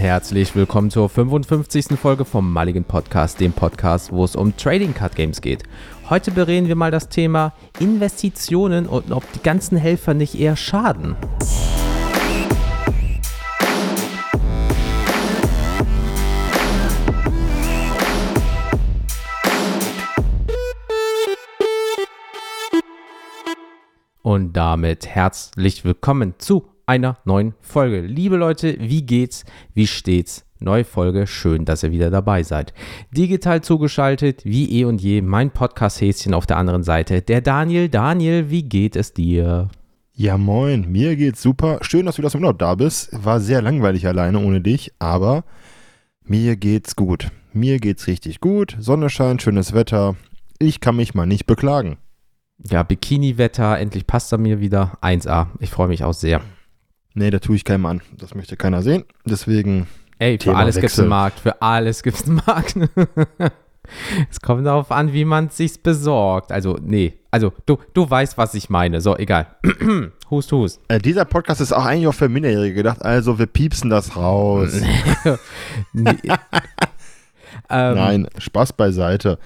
herzlich willkommen zur 55. Folge vom Mulligan Podcast, dem Podcast, wo es um Trading Card Games geht. Heute bereden wir mal das Thema Investitionen und ob die ganzen Helfer nicht eher schaden. Und damit herzlich willkommen zu einer neuen Folge. Liebe Leute, wie geht's? Wie steht's? Neue Folge, schön, dass ihr wieder dabei seid. Digital zugeschaltet, wie eh und je, mein Podcast-Häschen auf der anderen Seite, der Daniel. Daniel, wie geht es dir? Ja, moin, mir geht's super. Schön, dass du das im Urlaub da bist. War sehr langweilig alleine ohne dich, aber mir geht's gut. Mir geht's richtig gut. Sonne scheint, schönes Wetter. Ich kann mich mal nicht beklagen ja, Bikini-Wetter, endlich passt er mir wieder. 1A. Ich freue mich auch sehr. Nee, da tue ich keinem an. Das möchte keiner sehen. Deswegen. Ey, für Thema alles gibt es einen Markt. Für alles gibt es einen Markt. es kommt darauf an, wie man es sich besorgt. Also, nee. Also, du, du weißt, was ich meine. So, egal. hust, hust. Äh, dieser Podcast ist auch eigentlich auch für Minderjährige gedacht. Also, wir piepsen das raus. nee. ähm, Nein, Spaß beiseite.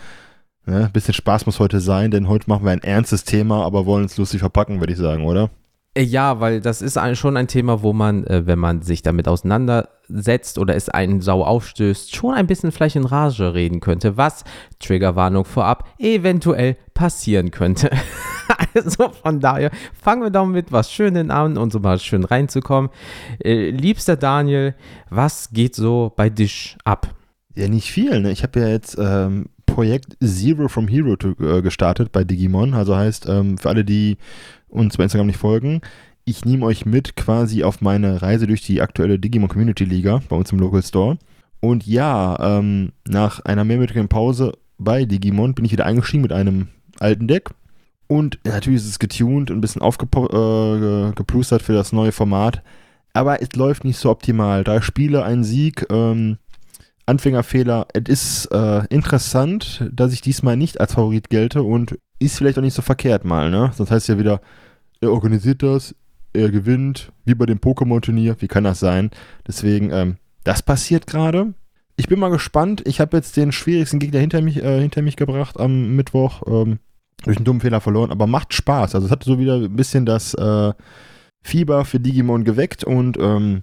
Ne? Bisschen Spaß muss heute sein, denn heute machen wir ein ernstes Thema, aber wollen es lustig verpacken, würde ich sagen, oder? Äh, ja, weil das ist ein, schon ein Thema, wo man, äh, wenn man sich damit auseinandersetzt oder es einen sau aufstößt, schon ein bisschen vielleicht in Rage reden könnte, was, Triggerwarnung vorab, eventuell passieren könnte. also von daher fangen wir doch mit was Schönes an und so mal schön reinzukommen. Äh, liebster Daniel, was geht so bei dich ab? Ja, nicht viel. Ne? Ich habe ja jetzt ähm, Projekt Zero from Hero to, äh, gestartet bei Digimon. Also heißt, ähm, für alle, die uns bei Instagram nicht folgen, ich nehme euch mit quasi auf meine Reise durch die aktuelle Digimon Community Liga bei uns im Local Store. Und ja, ähm, nach einer mehrmonatigen Pause bei Digimon bin ich wieder eingestiegen mit einem alten Deck. Und natürlich ist es getuned und ein bisschen aufgeplustert äh, für das neue Format. Aber es läuft nicht so optimal. Drei Spiele, ein Sieg. Ähm, Anfängerfehler. Es ist äh, interessant, dass ich diesmal nicht als Favorit gelte und ist vielleicht auch nicht so verkehrt mal, ne? Sonst heißt ja wieder, er organisiert das, er gewinnt, wie bei dem Pokémon-Turnier. Wie kann das sein? Deswegen, ähm, das passiert gerade. Ich bin mal gespannt. Ich habe jetzt den schwierigsten Gegner hinter mich, äh, hinter mich gebracht am Mittwoch. Ähm, durch einen dummen Fehler verloren, aber macht Spaß. Also es hat so wieder ein bisschen das äh, Fieber für Digimon geweckt und ähm,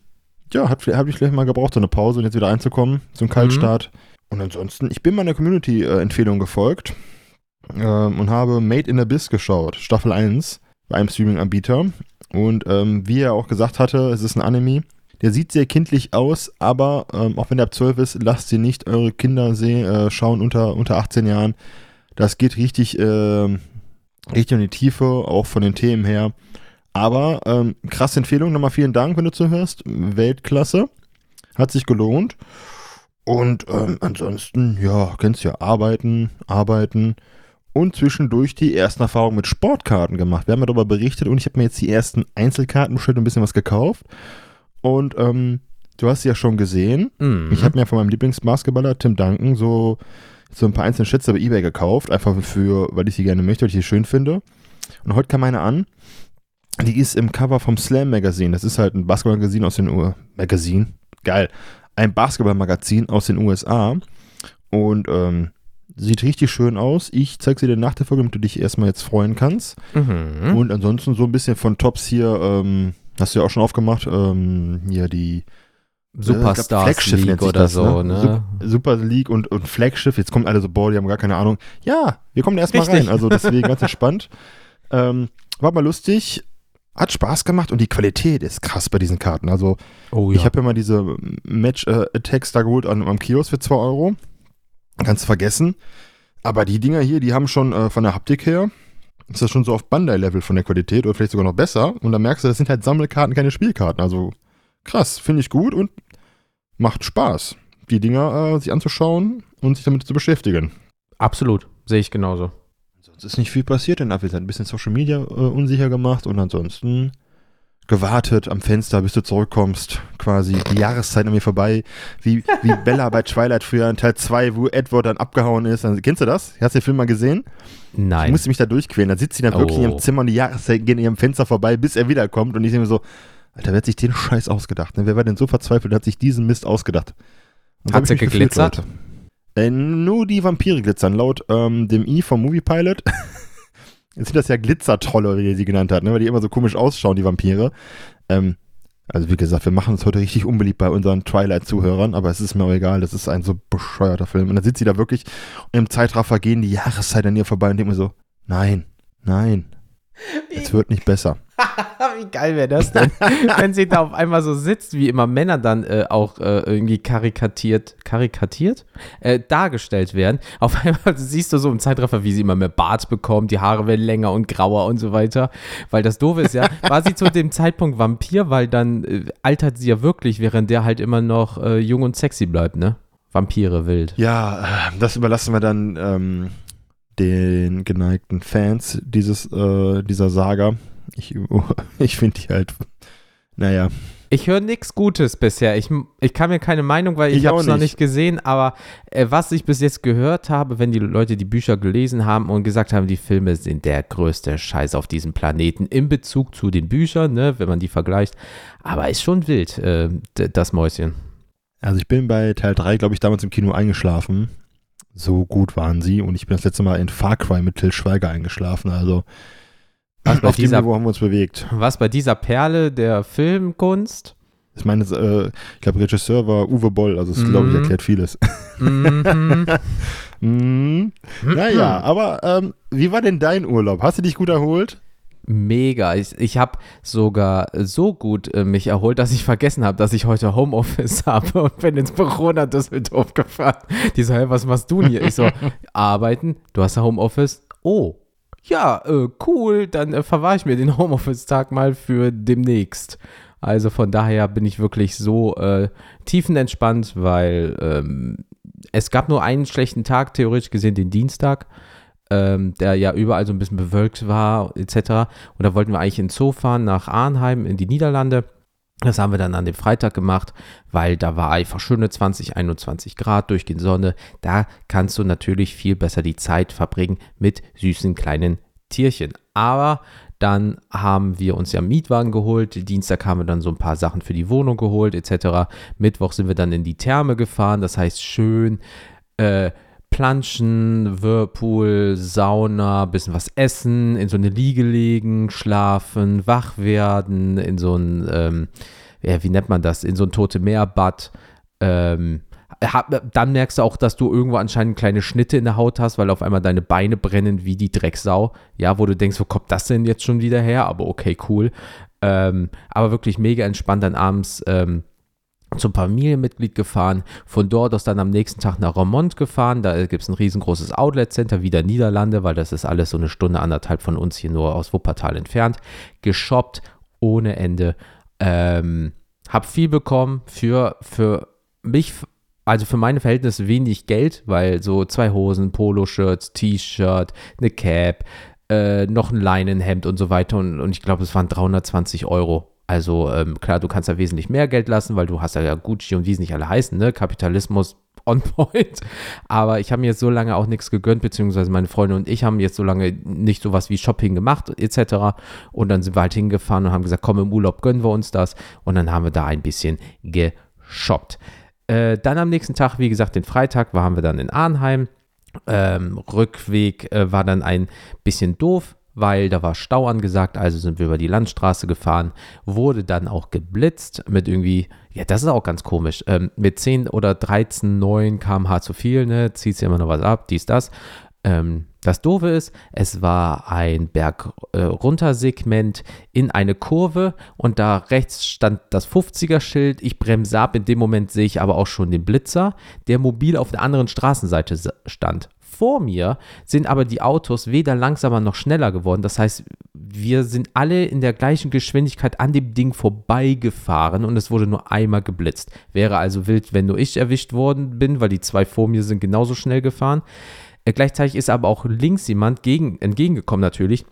ja, habe ich vielleicht mal gebraucht, so eine Pause und jetzt wieder einzukommen, so ein Kaltstart. Mhm. Und ansonsten, ich bin meiner Community-Empfehlung gefolgt ähm, und habe Made in Abyss geschaut, Staffel 1, bei einem Streaming-Anbieter. Und ähm, wie er auch gesagt hatte, es ist ein Anime. Der sieht sehr kindlich aus, aber ähm, auch wenn der ab 12 ist, lasst sie nicht eure Kinder sehen, äh, schauen unter, unter 18 Jahren. Das geht richtig, äh, richtig in die Tiefe, auch von den Themen her. Aber ähm, krasse Empfehlung, nochmal vielen Dank, wenn du zuhörst. Weltklasse. Hat sich gelohnt. Und ähm, ansonsten, ja, kennst ja, arbeiten, arbeiten und zwischendurch die ersten Erfahrungen mit Sportkarten gemacht. Wir haben ja darüber berichtet und ich habe mir jetzt die ersten Einzelkarten bestellt und ein bisschen was gekauft. Und ähm, du hast sie ja schon gesehen. Mhm. Ich habe mir von meinem Lieblingsbasketballer Tim Duncan so, so ein paar einzelne Schätze bei Ebay gekauft, einfach für, weil ich sie gerne möchte, weil ich sie schön finde. Und heute kam eine an, die ist im Cover vom Slam Magazine. Das ist halt ein Basketball-Magazin aus den USA. Magazin? Geil. Ein Basketball-Magazin aus den USA. Und ähm, sieht richtig schön aus. Ich zeig sie dir nach der Folge, damit du dich erstmal jetzt freuen kannst. Mhm. Und ansonsten so ein bisschen von Tops hier, ähm, hast du ja auch schon aufgemacht, ähm, hier die Superstars äh, League oder das, so, ne? ne? Super League und, und Flaggschiff. Jetzt kommt alle so, boah, die haben gar keine Ahnung. Ja, wir kommen erstmal rein. Also deswegen ganz entspannt. Ähm, war mal lustig hat Spaß gemacht und die Qualität ist krass bei diesen Karten. Also oh, ja. ich habe ja mal diese Match-Attacks äh, da geholt an, am Kiosk für 2 Euro. Kannst du vergessen. Aber die Dinger hier, die haben schon äh, von der Haptik her, ist das schon so auf Bandai-Level von der Qualität oder vielleicht sogar noch besser. Und dann merkst du, das sind halt Sammelkarten, keine Spielkarten. Also krass, finde ich gut und macht Spaß, die Dinger äh, sich anzuschauen und sich damit zu beschäftigen. Absolut, sehe ich genauso. Ist nicht viel passiert in Apfelzeit. Ein bisschen Social Media äh, unsicher gemacht und ansonsten gewartet am Fenster, bis du zurückkommst. Quasi die Jahreszeit an mir vorbei. Wie, wie Bella bei Twilight früher in Teil 2, wo Edward dann abgehauen ist. Also, kennst du das? Hast du den Film mal gesehen? Nein. Ich musste mich da durchquälen. Da sitzt sie dann wirklich oh. in ihrem oh. Zimmer und die Jahreszeit gehen in ihrem Fenster vorbei, bis er wiederkommt. Und ich denke mir so, Alter, wer hat sich den Scheiß ausgedacht? Ne? Wer war denn so verzweifelt, hat sich diesen Mist ausgedacht? Und hat sie geglitzert? Gefühlt, äh, nur die Vampire glitzern. Laut ähm, dem I vom Movie Pilot Jetzt sind das ja Glitzertrolle, wie er sie genannt hat, ne? weil die immer so komisch ausschauen, die Vampire. Ähm, also wie gesagt, wir machen es heute richtig unbeliebt bei unseren Twilight-Zuhörern, aber es ist mir auch egal, das ist ein so bescheuerter Film. Und dann sitzt sie da wirklich und im Zeitraffer gehen die Jahreszeiten an ihr vorbei und denkt mir so, nein, nein, es wird nicht besser. wie geil wäre das denn, wenn sie da auf einmal so sitzt, wie immer Männer dann äh, auch äh, irgendwie karikatiert, karikatiert, äh, dargestellt werden. Auf einmal siehst du so im Zeitraffer, wie sie immer mehr Bart bekommt, die Haare werden länger und grauer und so weiter. Weil das Doofe ist ja, war sie zu dem Zeitpunkt Vampir, weil dann äh, altert sie ja wirklich, während der halt immer noch äh, jung und sexy bleibt, ne? Vampire wild. Ja, äh, das überlassen wir dann ähm, den geneigten Fans dieses, dieser Saga. Ich, ich finde die halt, naja. Ich höre nichts Gutes bisher. Ich, ich kann mir keine Meinung, weil ich, ich habe es noch nicht gesehen. Aber äh, was ich bis jetzt gehört habe, wenn die Leute die Bücher gelesen haben und gesagt haben, die Filme sind der größte Scheiß auf diesem Planeten in Bezug zu den Büchern, ne, wenn man die vergleicht. Aber ist schon wild, äh, das Mäuschen. Also ich bin bei Teil 3, glaube ich, damals im Kino eingeschlafen. So gut waren sie. Und ich bin das letzte Mal in Far Cry mit Till Schweiger eingeschlafen. Also was auf dieser, dem Niveau haben wir uns bewegt. Was bei dieser Perle der Filmkunst? Ich meine, äh, ich glaube, Regisseur war Uwe Boll, also das, mm. glaube ich, erklärt vieles. Mm mm. Naja, aber ähm, wie war denn dein Urlaub? Hast du dich gut erholt? Mega. Ich, ich habe sogar so gut äh, mich erholt, dass ich vergessen habe, dass ich heute Homeoffice habe und bin ins Büro nach Düsseldorf gefahren. Die so, hey, was machst du denn hier? Ich so, arbeiten, du hast Homeoffice. Oh, ja, äh, cool, dann äh, verwahre ich mir den Homeoffice-Tag mal für demnächst. Also von daher bin ich wirklich so äh, tiefenentspannt, weil ähm, es gab nur einen schlechten Tag, theoretisch gesehen den Dienstag, ähm, der ja überall so ein bisschen bewölkt war, etc. Und da wollten wir eigentlich in Zoo fahren, nach Arnheim in die Niederlande. Das haben wir dann an dem Freitag gemacht, weil da war einfach schöne 20, 21 Grad durch die Sonne. Da kannst du natürlich viel besser die Zeit verbringen mit süßen kleinen Tierchen. Aber dann haben wir uns ja Mietwagen geholt. Dienstag haben wir dann so ein paar Sachen für die Wohnung geholt, etc. Mittwoch sind wir dann in die Therme gefahren. Das heißt, schön äh, Planschen, Whirlpool, Sauna, bisschen was essen, in so eine Liege legen, schlafen, wach werden, in so ein, ähm, ja, wie nennt man das, in so ein Tote Meerbad. Ähm, dann merkst du auch, dass du irgendwo anscheinend kleine Schnitte in der Haut hast, weil auf einmal deine Beine brennen wie die Drecksau. Ja, wo du denkst, wo kommt das denn jetzt schon wieder her? Aber okay, cool. Ähm, aber wirklich mega entspannt dann abends ähm, zum Familienmitglied gefahren, von dort aus dann am nächsten Tag nach Romont gefahren, da gibt es ein riesengroßes Outlet-Center, wieder Niederlande, weil das ist alles so eine Stunde, anderthalb von uns hier nur aus Wuppertal entfernt, geshoppt ohne Ende, ähm, hab viel bekommen für, für mich, also für meine Verhältnisse wenig Geld, weil so zwei Hosen, Poloshirts, T-Shirt, eine Cap, äh, noch ein Leinenhemd und so weiter. Und, und ich glaube, es waren 320 Euro also ähm, klar, du kannst da wesentlich mehr Geld lassen, weil du hast ja Gucci und wie es nicht alle heißen, ne? Kapitalismus on point. Aber ich habe mir jetzt so lange auch nichts gegönnt, beziehungsweise meine Freunde und ich haben jetzt so lange nicht sowas wie Shopping gemacht, etc. Und dann sind wir halt hingefahren und haben gesagt, komm, im Urlaub gönnen wir uns das. Und dann haben wir da ein bisschen geshoppt. Äh, dann am nächsten Tag, wie gesagt, den Freitag, waren wir dann in Arnheim. Ähm, Rückweg äh, war dann ein bisschen doof, weil da war Stau angesagt, also sind wir über die Landstraße gefahren, wurde dann auch geblitzt mit irgendwie, ja, das ist auch ganz komisch, ähm, mit 10 oder 13, 9 km/h zu viel, ne, zieht sich immer noch was ab, dies, das. Ähm, das Doofe ist, es war ein Berg-Runter-Segment äh, in eine Kurve und da rechts stand das 50er-Schild. Ich bremse ab, in dem Moment sehe ich aber auch schon den Blitzer, der mobil auf der anderen Straßenseite stand vor mir sind aber die Autos weder langsamer noch schneller geworden. Das heißt, wir sind alle in der gleichen Geschwindigkeit an dem Ding vorbeigefahren und es wurde nur einmal geblitzt. Wäre also wild, wenn nur ich erwischt worden bin, weil die zwei vor mir sind genauso schnell gefahren. Äh, gleichzeitig ist aber auch links jemand gegen, entgegengekommen natürlich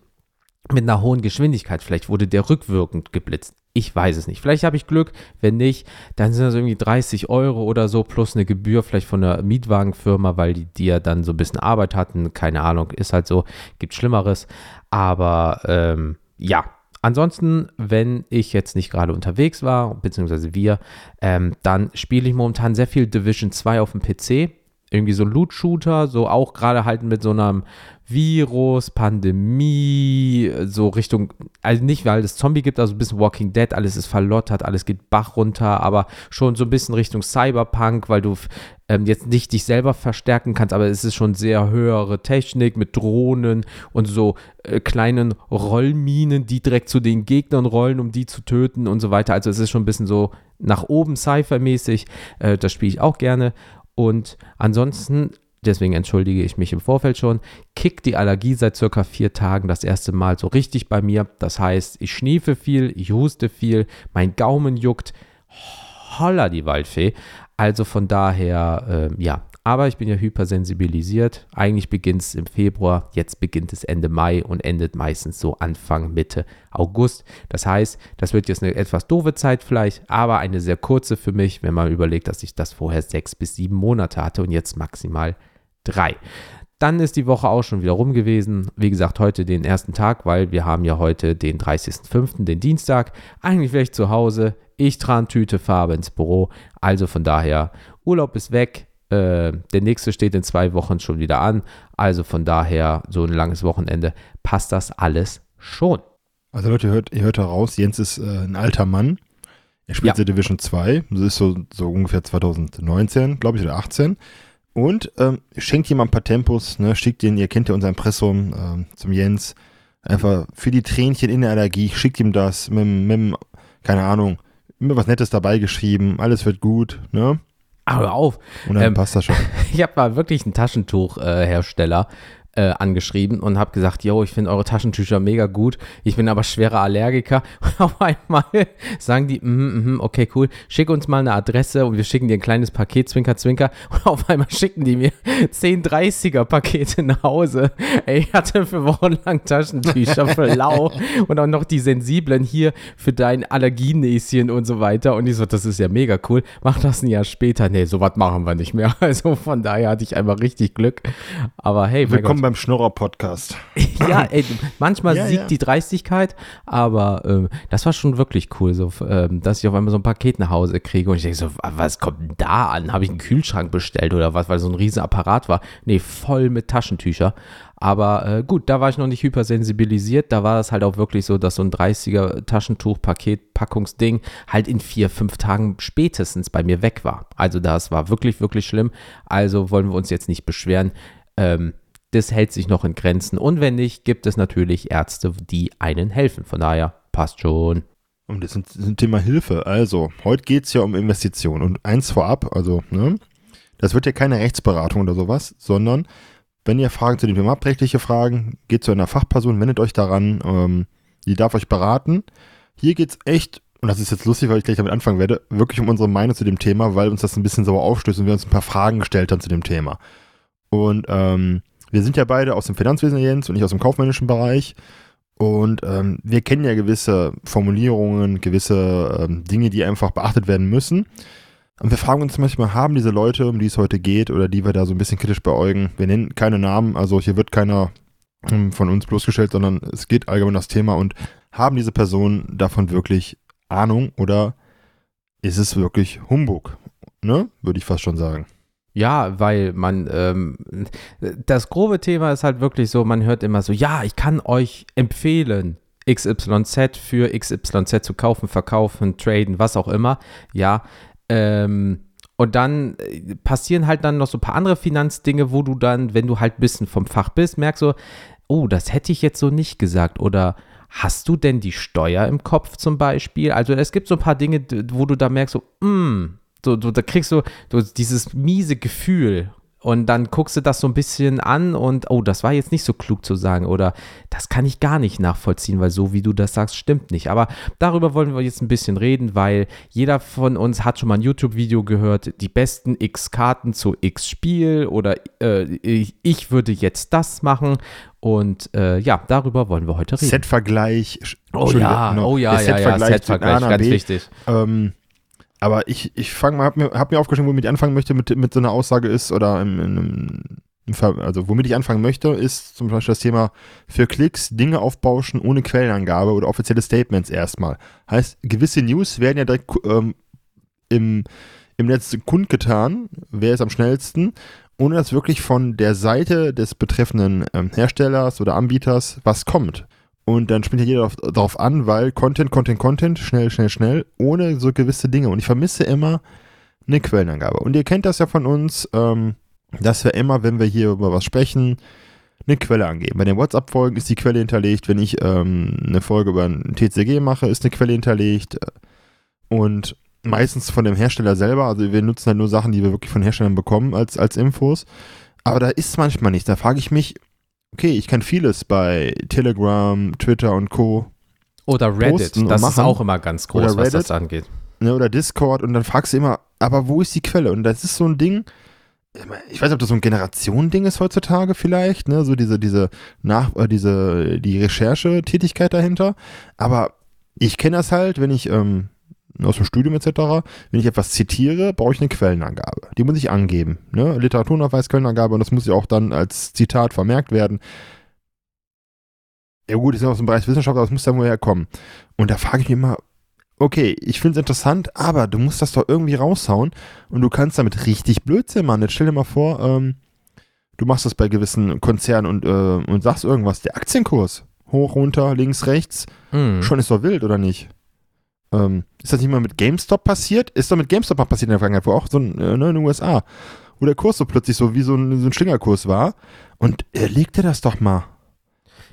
mit einer hohen Geschwindigkeit. Vielleicht wurde der rückwirkend geblitzt. Ich weiß es nicht. Vielleicht habe ich Glück. Wenn nicht, dann sind das irgendwie 30 Euro oder so plus eine Gebühr vielleicht von der Mietwagenfirma, weil die, die ja dann so ein bisschen Arbeit hatten. Keine Ahnung, ist halt so. Gibt Schlimmeres. Aber ähm, ja, ansonsten, wenn ich jetzt nicht gerade unterwegs war, beziehungsweise wir, ähm, dann spiele ich momentan sehr viel Division 2 auf dem PC. Irgendwie so Loot-Shooter, so auch gerade halt mit so einem Virus, Pandemie, so Richtung, also nicht, weil es Zombie gibt, also ein bisschen Walking Dead, alles ist verlottert, alles geht Bach runter, aber schon so ein bisschen Richtung Cyberpunk, weil du ähm, jetzt nicht dich selber verstärken kannst, aber es ist schon sehr höhere Technik mit Drohnen und so äh, kleinen Rollminen, die direkt zu den Gegnern rollen, um die zu töten und so weiter. Also es ist schon ein bisschen so nach oben Cypher-mäßig. Äh, das spiele ich auch gerne. Und ansonsten deswegen entschuldige ich mich im Vorfeld schon, kickt die Allergie seit circa vier Tagen das erste Mal so richtig bei mir. Das heißt, ich schniefe viel, ich huste viel, mein Gaumen juckt. Holla die Waldfee. Also von daher, äh, ja, aber ich bin ja hypersensibilisiert. Eigentlich beginnt es im Februar, jetzt beginnt es Ende Mai und endet meistens so Anfang, Mitte August. Das heißt, das wird jetzt eine etwas doofe Zeit vielleicht, aber eine sehr kurze für mich, wenn man überlegt, dass ich das vorher sechs bis sieben Monate hatte und jetzt maximal drei. Dann ist die Woche auch schon wieder rum gewesen. Wie gesagt, heute den ersten Tag, weil wir haben ja heute den 30.05., den Dienstag. Eigentlich wäre ich zu Hause. Ich trage Tüte, Farbe ins Büro. Also von daher, Urlaub ist weg. Äh, der nächste steht in zwei Wochen schon wieder an. Also von daher, so ein langes Wochenende, passt das alles schon. Also Leute, ihr hört, ihr hört heraus, Jens ist äh, ein alter Mann. Er spielt ja. Division 2. Das ist so, so ungefähr 2019, glaube ich, oder 18. Und ähm, schenkt jemand ein paar Tempos, ne, schickt den, ihr kennt ja unser Impressum ähm, zum Jens, einfach für die Tränchen in der Allergie, schickt ihm das mit, mit keine Ahnung, immer was Nettes dabei geschrieben, alles wird gut, ne? Aber hör auf. Und dann ähm, passt das schon. ich habe mal wirklich einen Taschentuchhersteller, äh, angeschrieben und habe gesagt, yo, ich finde eure Taschentücher mega gut, ich bin aber schwerer Allergiker. Und auf einmal sagen die, mm, mm, okay, cool, schick uns mal eine Adresse und wir schicken dir ein kleines Paket, Zwinker, Zwinker. Und auf einmal schicken die mir 10 30er Pakete nach Hause. Ey, ich hatte für Wochen lang Taschentücher für lau und auch noch die sensiblen hier für dein Allergienäschen und so weiter. Und ich so, das ist ja mega cool. Mach das ein Jahr später. Nee, sowas machen wir nicht mehr. Also von daher hatte ich einfach richtig Glück. Aber hey, willkommen beim Schnorrer-Podcast. ja, ey, manchmal ja, siegt ja. die Dreistigkeit, aber ähm, das war schon wirklich cool, so, ähm, dass ich auf einmal so ein Paket nach Hause kriege und ich denke so, was kommt denn da an? Habe ich einen Kühlschrank bestellt oder was, weil so ein riesen Apparat war? Nee, voll mit Taschentücher. Aber äh, gut, da war ich noch nicht hypersensibilisiert. Da war es halt auch wirklich so, dass so ein 30er Taschentuch-Paket, Packungsding halt in vier, fünf Tagen spätestens bei mir weg war. Also das war wirklich, wirklich schlimm. Also wollen wir uns jetzt nicht beschweren. Ähm, das hält sich noch in Grenzen. Und wenn nicht, gibt es natürlich Ärzte, die einen helfen. Von daher passt schon. Und das ist ein Thema Hilfe. Also, heute geht es ja um Investitionen. Und eins vorab, also, ne, das wird ja keine Rechtsberatung oder sowas, sondern wenn ihr Fragen zu dem Thema habt, rechtliche Fragen, geht zu einer Fachperson, wendet euch daran, ähm, die darf euch beraten. Hier geht es echt, und das ist jetzt lustig, weil ich gleich damit anfangen werde, wirklich um unsere Meinung zu dem Thema, weil uns das ein bisschen sauer aufstößt und wir uns ein paar Fragen gestellt haben zu dem Thema. Und ähm, wir sind ja beide aus dem Finanzwesen, Jens, und ich aus dem kaufmännischen Bereich. Und ähm, wir kennen ja gewisse Formulierungen, gewisse ähm, Dinge, die einfach beachtet werden müssen. Und wir fragen uns manchmal, haben diese Leute, um die es heute geht, oder die wir da so ein bisschen kritisch beäugen, wir nennen keine Namen, also hier wird keiner ähm, von uns bloßgestellt, sondern es geht allgemein das Thema und haben diese Personen davon wirklich Ahnung oder ist es wirklich Humbug? Ne? Würde ich fast schon sagen. Ja, weil man, ähm, das grobe Thema ist halt wirklich so, man hört immer so, ja, ich kann euch empfehlen, XYZ für XYZ zu kaufen, verkaufen, traden, was auch immer. Ja, ähm, und dann äh, passieren halt dann noch so ein paar andere Finanzdinge, wo du dann, wenn du halt ein bisschen vom Fach bist, merkst so, oh, das hätte ich jetzt so nicht gesagt. Oder hast du denn die Steuer im Kopf zum Beispiel? Also es gibt so ein paar Dinge, wo du da merkst so, mm, so, so, da kriegst du, du dieses miese Gefühl und dann guckst du das so ein bisschen an und, oh, das war jetzt nicht so klug zu sagen oder das kann ich gar nicht nachvollziehen, weil so wie du das sagst, stimmt nicht. Aber darüber wollen wir jetzt ein bisschen reden, weil jeder von uns hat schon mal ein YouTube-Video gehört, die besten X-Karten zu X-Spiel oder äh, ich würde jetzt das machen und äh, ja, darüber wollen wir heute reden. Set-Vergleich. Oh ja, oh ja, ja, ja, Set-Vergleich, ganz wichtig. Ähm, aber ich, ich fange mal, hab mir, hab mir aufgeschrieben, womit ich anfangen möchte, mit, mit so einer Aussage ist oder in, in, also womit ich anfangen möchte, ist zum Beispiel das Thema für Klicks Dinge aufbauschen ohne Quellenangabe oder offizielle Statements erstmal. Heißt, gewisse News werden ja direkt ähm, im, im Netz kundgetan, wer ist am schnellsten, ohne dass wirklich von der Seite des betreffenden ähm, Herstellers oder Anbieters was kommt. Und dann springt ja jeder darauf, an, weil Content, Content, Content, schnell, schnell, schnell, ohne so gewisse Dinge. Und ich vermisse immer eine Quellenangabe. Und ihr kennt das ja von uns, ähm, dass wir immer, wenn wir hier über was sprechen, eine Quelle angeben. Bei den WhatsApp-Folgen ist die Quelle hinterlegt. Wenn ich ähm, eine Folge über ein TCG mache, ist eine Quelle hinterlegt. Und meistens von dem Hersteller selber. Also wir nutzen halt nur Sachen, die wir wirklich von Herstellern bekommen als, als Infos. Aber da ist manchmal nichts. Da frage ich mich, okay, ich kann vieles bei Telegram, Twitter und Co. Oder Reddit, das ist auch immer ganz groß, was das angeht. Ne, oder Discord und dann fragst du immer, aber wo ist die Quelle? Und das ist so ein Ding, ich weiß nicht, ob das so ein Generationending ist heutzutage vielleicht, ne, so diese, diese nach, äh, diese, die Recherchetätigkeit dahinter. Aber ich kenne das halt, wenn ich ähm, aus dem Studium etc., wenn ich etwas zitiere, brauche ich eine Quellenangabe. Die muss ich angeben. Ne? Literaturnachweis, Quellenangabe und das muss ja auch dann als Zitat vermerkt werden. Ja gut, ist ja aus dem Bereich Wissenschaft, aber das muss ja woher kommen. Und da frage ich mich immer, okay, ich finde es interessant, aber du musst das doch irgendwie raushauen und du kannst damit richtig Blödsinn machen. Jetzt stell dir mal vor, ähm, du machst das bei gewissen Konzernen und, äh, und sagst irgendwas, der Aktienkurs, hoch, runter, links, rechts, hm. schon ist doch wild, oder nicht? Ähm, ist das nicht mal mit GameStop passiert? Ist doch mit GameStop mal passiert in der Vergangenheit, wo auch so ein, äh, ne, in den USA, wo der Kurs so plötzlich so wie so ein, so ein Schlingerkurs war. Und er legte das doch mal.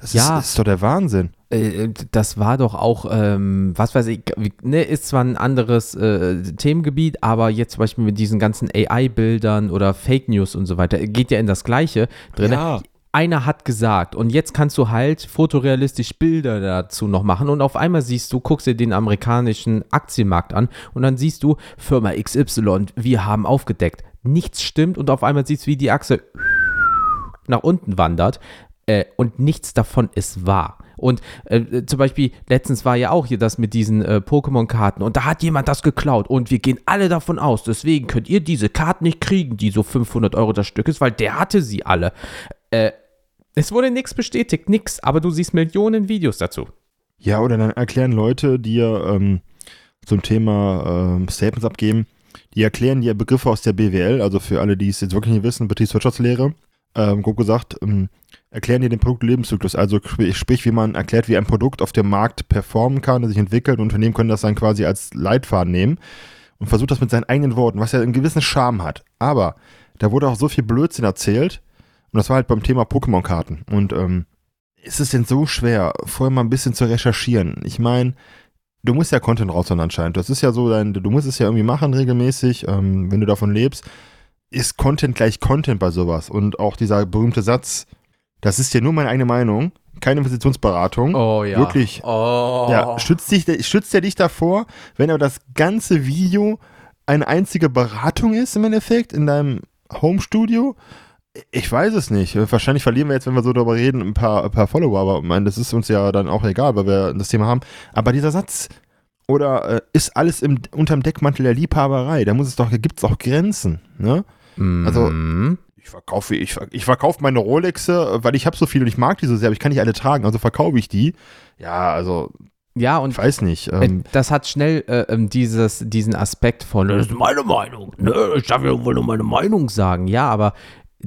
Das, ja. ist, das ist doch der Wahnsinn. Äh, das war doch auch, ähm, was weiß ich, ne, ist zwar ein anderes äh, Themengebiet, aber jetzt zum Beispiel mit diesen ganzen AI-Bildern oder Fake News und so weiter, geht ja in das Gleiche drin. Ja einer hat gesagt und jetzt kannst du halt fotorealistisch Bilder dazu noch machen und auf einmal siehst du, guckst dir den amerikanischen Aktienmarkt an und dann siehst du Firma XY, wir haben aufgedeckt. Nichts stimmt und auf einmal siehst du, wie die Achse nach unten wandert äh, und nichts davon ist wahr. Und äh, zum Beispiel, letztens war ja auch hier das mit diesen äh, Pokémon-Karten und da hat jemand das geklaut und wir gehen alle davon aus, deswegen könnt ihr diese Karten nicht kriegen, die so 500 Euro das Stück ist, weil der hatte sie alle. Äh, es wurde nichts bestätigt, nichts, aber du siehst Millionen Videos dazu. Ja, oder dann erklären Leute, die ja ähm, zum Thema ähm, Statements abgeben, die erklären dir Begriffe aus der BWL, also für alle, die es jetzt wirklich nicht wissen, Betriebswirtschaftslehre, ähm, grob gesagt, ähm, erklären dir den Produktlebenszyklus. Also sprich, wie man erklärt, wie ein Produkt auf dem Markt performen kann, sich entwickelt. Unternehmen können das dann quasi als Leitfaden nehmen und versucht das mit seinen eigenen Worten, was ja einen gewissen Charme hat. Aber da wurde auch so viel Blödsinn erzählt. Und das war halt beim Thema Pokémon-Karten. Und ähm, ist es denn so schwer, vorher mal ein bisschen zu recherchieren? Ich meine, du musst ja Content raushauen anscheinend. Das ist ja so, dein, du musst es ja irgendwie machen regelmäßig, ähm, wenn du davon lebst ist Content gleich Content bei sowas. Und auch dieser berühmte Satz, das ist ja nur meine eigene Meinung, keine Investitionsberatung. Oh ja. Wirklich. Oh. Ja, schützt, dich, schützt er dich davor, wenn aber das ganze Video eine einzige Beratung ist im Endeffekt in deinem Home-Studio? Ich weiß es nicht. Wahrscheinlich verlieren wir jetzt, wenn wir so darüber reden, ein paar, ein paar Follower, aber ich meine, das ist uns ja dann auch egal, weil wir das Thema haben. Aber dieser Satz, oder äh, ist alles im, unterm Deckmantel der Liebhaberei? Da muss es doch, gibt es auch Grenzen, ne? Also, mhm. ich verkaufe, ich, ich verkaufe meine Rolexe, weil ich habe so viele und ich mag die so sehr, aber ich kann nicht alle tragen, also verkaufe ich die. Ja, also. Ja, und ich weiß nicht. Ähm, das hat schnell äh, ähm, dieses, diesen Aspekt von, das ist meine Meinung. Ne? Ich darf ja wohl nur meine Meinung sagen. Ja, aber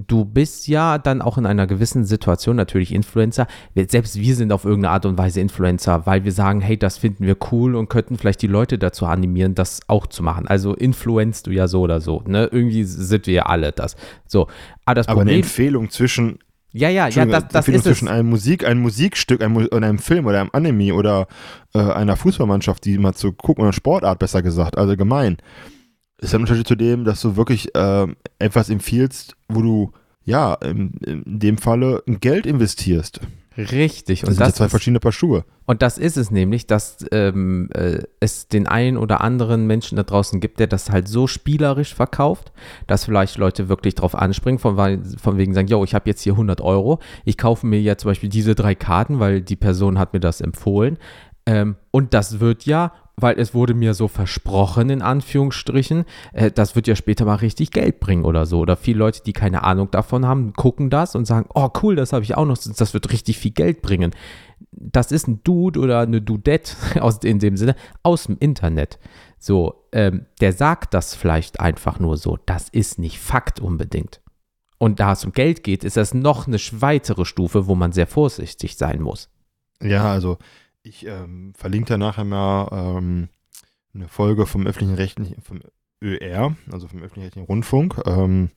du bist ja dann auch in einer gewissen Situation natürlich Influencer. Selbst wir sind auf irgendeine Art und Weise Influencer, weil wir sagen, hey, das finden wir cool und könnten vielleicht die Leute dazu animieren, das auch zu machen. Also influenzt du ja so oder so. Ne? Irgendwie sind wir ja alle das. So. Aber, das Aber eine Empfehlung zwischen ja, ja, ja, das, das ist zwischen es. einem Musik, einem Musikstück, einem, einem Film oder einem Anime oder äh, einer Fußballmannschaft, die mal zu gucken, oder Sportart besser gesagt, allgemein. Also ist ein Unterschied zu dem, dass du wirklich äh, etwas empfiehlst, wo du ja in, in dem Falle Geld investierst. Richtig. Und das, das sind zwei verschiedene Paar Schuhe. Und das ist es nämlich, dass ähm, äh, es den einen oder anderen Menschen da draußen gibt, der das halt so spielerisch verkauft, dass vielleicht Leute wirklich drauf anspringen, von, von wegen sagen, yo, ich habe jetzt hier 100 Euro, ich kaufe mir ja zum Beispiel diese drei Karten, weil die Person hat mir das empfohlen. Ähm, und das wird ja weil es wurde mir so versprochen, in Anführungsstrichen, äh, das wird ja später mal richtig Geld bringen oder so. Oder viele Leute, die keine Ahnung davon haben, gucken das und sagen, oh cool, das habe ich auch noch, das wird richtig viel Geld bringen. Das ist ein Dude oder eine Dudette aus, in dem Sinne aus dem Internet. So, ähm, der sagt das vielleicht einfach nur so. Das ist nicht Fakt unbedingt. Und da es um Geld geht, ist das noch eine weitere Stufe, wo man sehr vorsichtig sein muss. Ja, also ich ähm, verlinke da nachher mal ähm, eine Folge vom öffentlichen rechtlichen, vom ÖR, also vom öffentlichen rechtlichen Rundfunk, ähm,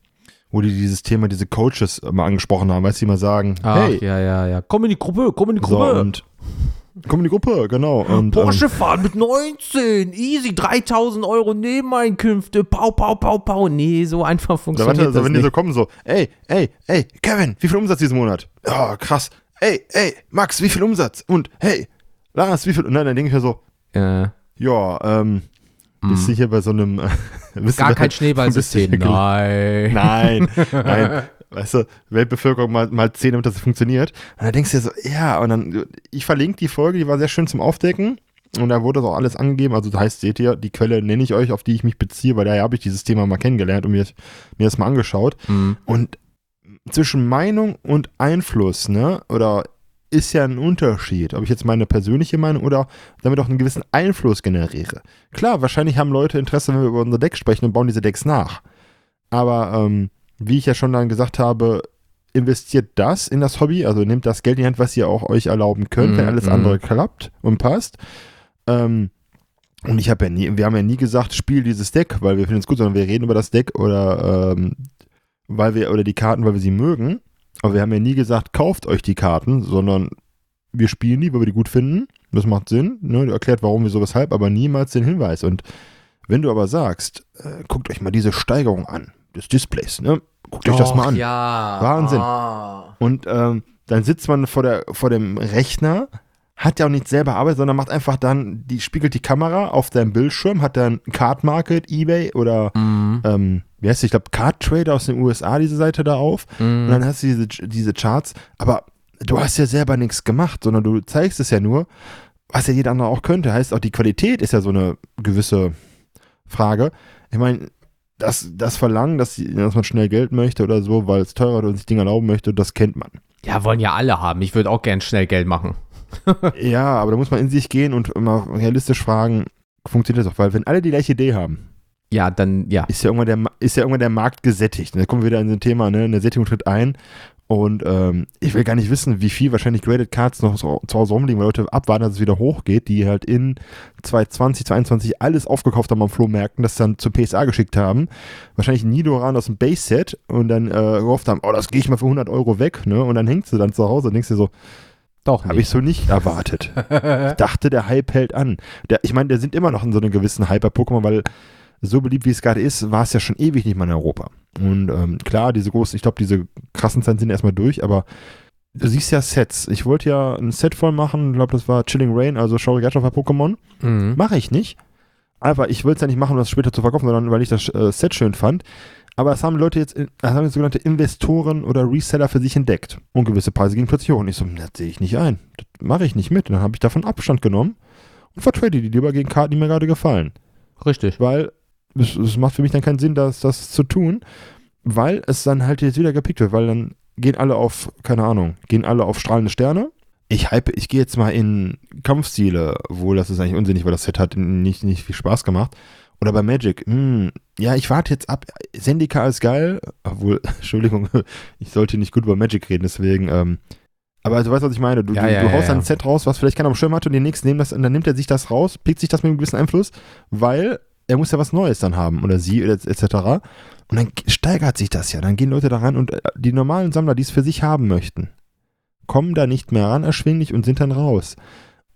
wo die dieses Thema, diese Coaches mal angesprochen haben, weil sie mal sagen, Ach, hey, ja, ja, ja, komm in die Gruppe, komm in die Gruppe. So, und komm in die Gruppe, genau. Und, Porsche ähm, fahren mit 19, easy, 3000 Euro Nebeneinkünfte, pau, pau, pau, pau. Nee, so einfach funktioniert warte, das also, wenn nicht. die so kommen, so, ey, ey, ey, Kevin, wie viel Umsatz diesen Monat? Ja, krass. Ey, ey, Max, wie viel Umsatz? Und hey, Lars, wie viel? Und dann, dann denke ich mir so, äh, ja, ähm, bist du hier bei so einem. äh, gar bei- kein Schneeballsystem, nein. Nein, nein. Weißt du, Weltbevölkerung mal, mal 10, damit das funktioniert. Und dann denkst du dir so, ja, und dann, ich verlinke die Folge, die war sehr schön zum Aufdecken. Und da wurde das auch alles angegeben. Also das heißt, seht ihr, die Quelle nenne ich euch, auf die ich mich beziehe, weil daher habe ich dieses Thema mal kennengelernt und mir, mir das mal angeschaut. Mhm. Und zwischen Meinung und Einfluss, ne, oder ist ja ein Unterschied, ob ich jetzt meine persönliche Meinung oder damit auch einen gewissen Einfluss generiere. Klar, wahrscheinlich haben Leute Interesse, wenn wir über unser Deck sprechen und bauen diese Decks nach. Aber ähm, wie ich ja schon dann gesagt habe, investiert das in das Hobby, also nehmt das Geld in die Hand, was ihr auch euch erlauben könnt, wenn Mhm, alles mhm. andere klappt und passt. Ähm, und ich habe ja nie, wir haben ja nie gesagt, spiel dieses Deck, weil wir finden es gut, sondern wir reden über das Deck oder ähm, weil wir, oder die Karten, weil wir sie mögen. Aber wir haben ja nie gesagt, kauft euch die Karten, sondern wir spielen die, weil wir die gut finden. Das macht Sinn, ne? Erklärt, warum, wieso, weshalb, aber niemals den Hinweis. Und wenn du aber sagst, äh, guckt euch mal diese Steigerung an, des Displays, ne? Guckt euch das mal an. Ja. Wahnsinn. Ah. Und ähm, dann sitzt man vor, der, vor dem Rechner, hat ja auch nicht selber Arbeit, sondern macht einfach dann, die spiegelt die Kamera auf deinem Bildschirm, hat dann Card Market, Ebay oder Mhm. ähm, wie heißt die, ich glaube Card Trader aus den USA, diese Seite da auf. Und Mhm. dann hast du diese, diese Charts, aber du hast ja selber nichts gemacht, sondern du zeigst es ja nur, was ja jeder andere auch könnte. Heißt auch, die Qualität ist ja so eine gewisse Frage. Ich meine, das, das Verlangen, dass, dass man schnell Geld möchte oder so, weil es teurer ist und sich Dinge erlauben möchte, das kennt man. Ja, wollen ja alle haben. Ich würde auch gern schnell Geld machen. Ja, aber da muss man in sich gehen und immer realistisch fragen, funktioniert das auch? Weil wenn alle die gleiche Idee haben, Ja, dann, ja. ist ja irgendwann der, ist ja irgendwann der Markt gesättigt. Da kommen wir wieder in so ein Thema, ne? Eine Sättigung tritt ein. Und ähm, ich will gar nicht wissen, wie viel wahrscheinlich Graded Cards noch so, zu Hause rumliegen, weil Leute abwarten, dass es wieder hochgeht, die halt in 2020, 2021 alles aufgekauft haben am Flohmärkten, das dann zur PSA geschickt haben. Wahrscheinlich Nidoran aus dem Base-Set und dann äh, gehofft haben, oh, das gehe ich mal für 100 Euro weg, ne? Und dann hängst du dann zu Hause und denkst dir so, Doch habe ich so nicht erwartet. Ich dachte, der Hype hält an. Der, ich meine, der sind immer noch in so einem gewissen Hype bei Pokémon, weil so beliebt wie es gerade ist, war es ja schon ewig nicht mal in Europa. Und ähm, klar, diese großen, ich glaube, diese krassen Zeiten sind erstmal durch, aber du siehst ja Sets. Ich wollte ja ein Set voll machen, ich glaube, das war Chilling Rain, also Shaurigata bei Pokémon. Mhm. Mache ich nicht. Aber ich will es ja nicht machen, um das später zu verkaufen, sondern weil ich das äh, Set schön fand. Aber das haben Leute jetzt, das haben jetzt sogenannte Investoren oder Reseller für sich entdeckt. Und gewisse Preise gingen plötzlich hoch. Und ich so, das sehe ich nicht ein. Das mache ich nicht mit. Und dann habe ich davon Abstand genommen und vertrade die lieber gegen Karten, die mir gerade gefallen. Richtig. Weil es, es macht für mich dann keinen Sinn, das, das zu tun, weil es dann halt jetzt wieder gepickt wird, weil dann gehen alle auf, keine Ahnung, gehen alle auf strahlende Sterne. Ich hype, ich gehe jetzt mal in Kampfstile, obwohl das ist eigentlich unsinnig, weil das Set hat nicht, nicht viel Spaß gemacht. Oder bei Magic, hm, ja, ich warte jetzt ab. Sendika ist geil, obwohl, Entschuldigung, ich sollte nicht gut über Magic reden, deswegen, ähm, aber du weißt, was ich meine. Du, Ja, du, ja, du haust ja. ein Set raus, was vielleicht keiner am Schirm hatte und die nächsten nehmen das und dann nimmt er sich das raus, pickt sich das mit einem gewissen Einfluss, weil er muss ja was Neues dann haben oder sie oder etc. Und dann steigert sich das ja. Dann gehen Leute da rein und äh, die normalen Sammler, die es für sich haben möchten, kommen da nicht mehr ran erschwinglich und sind dann raus.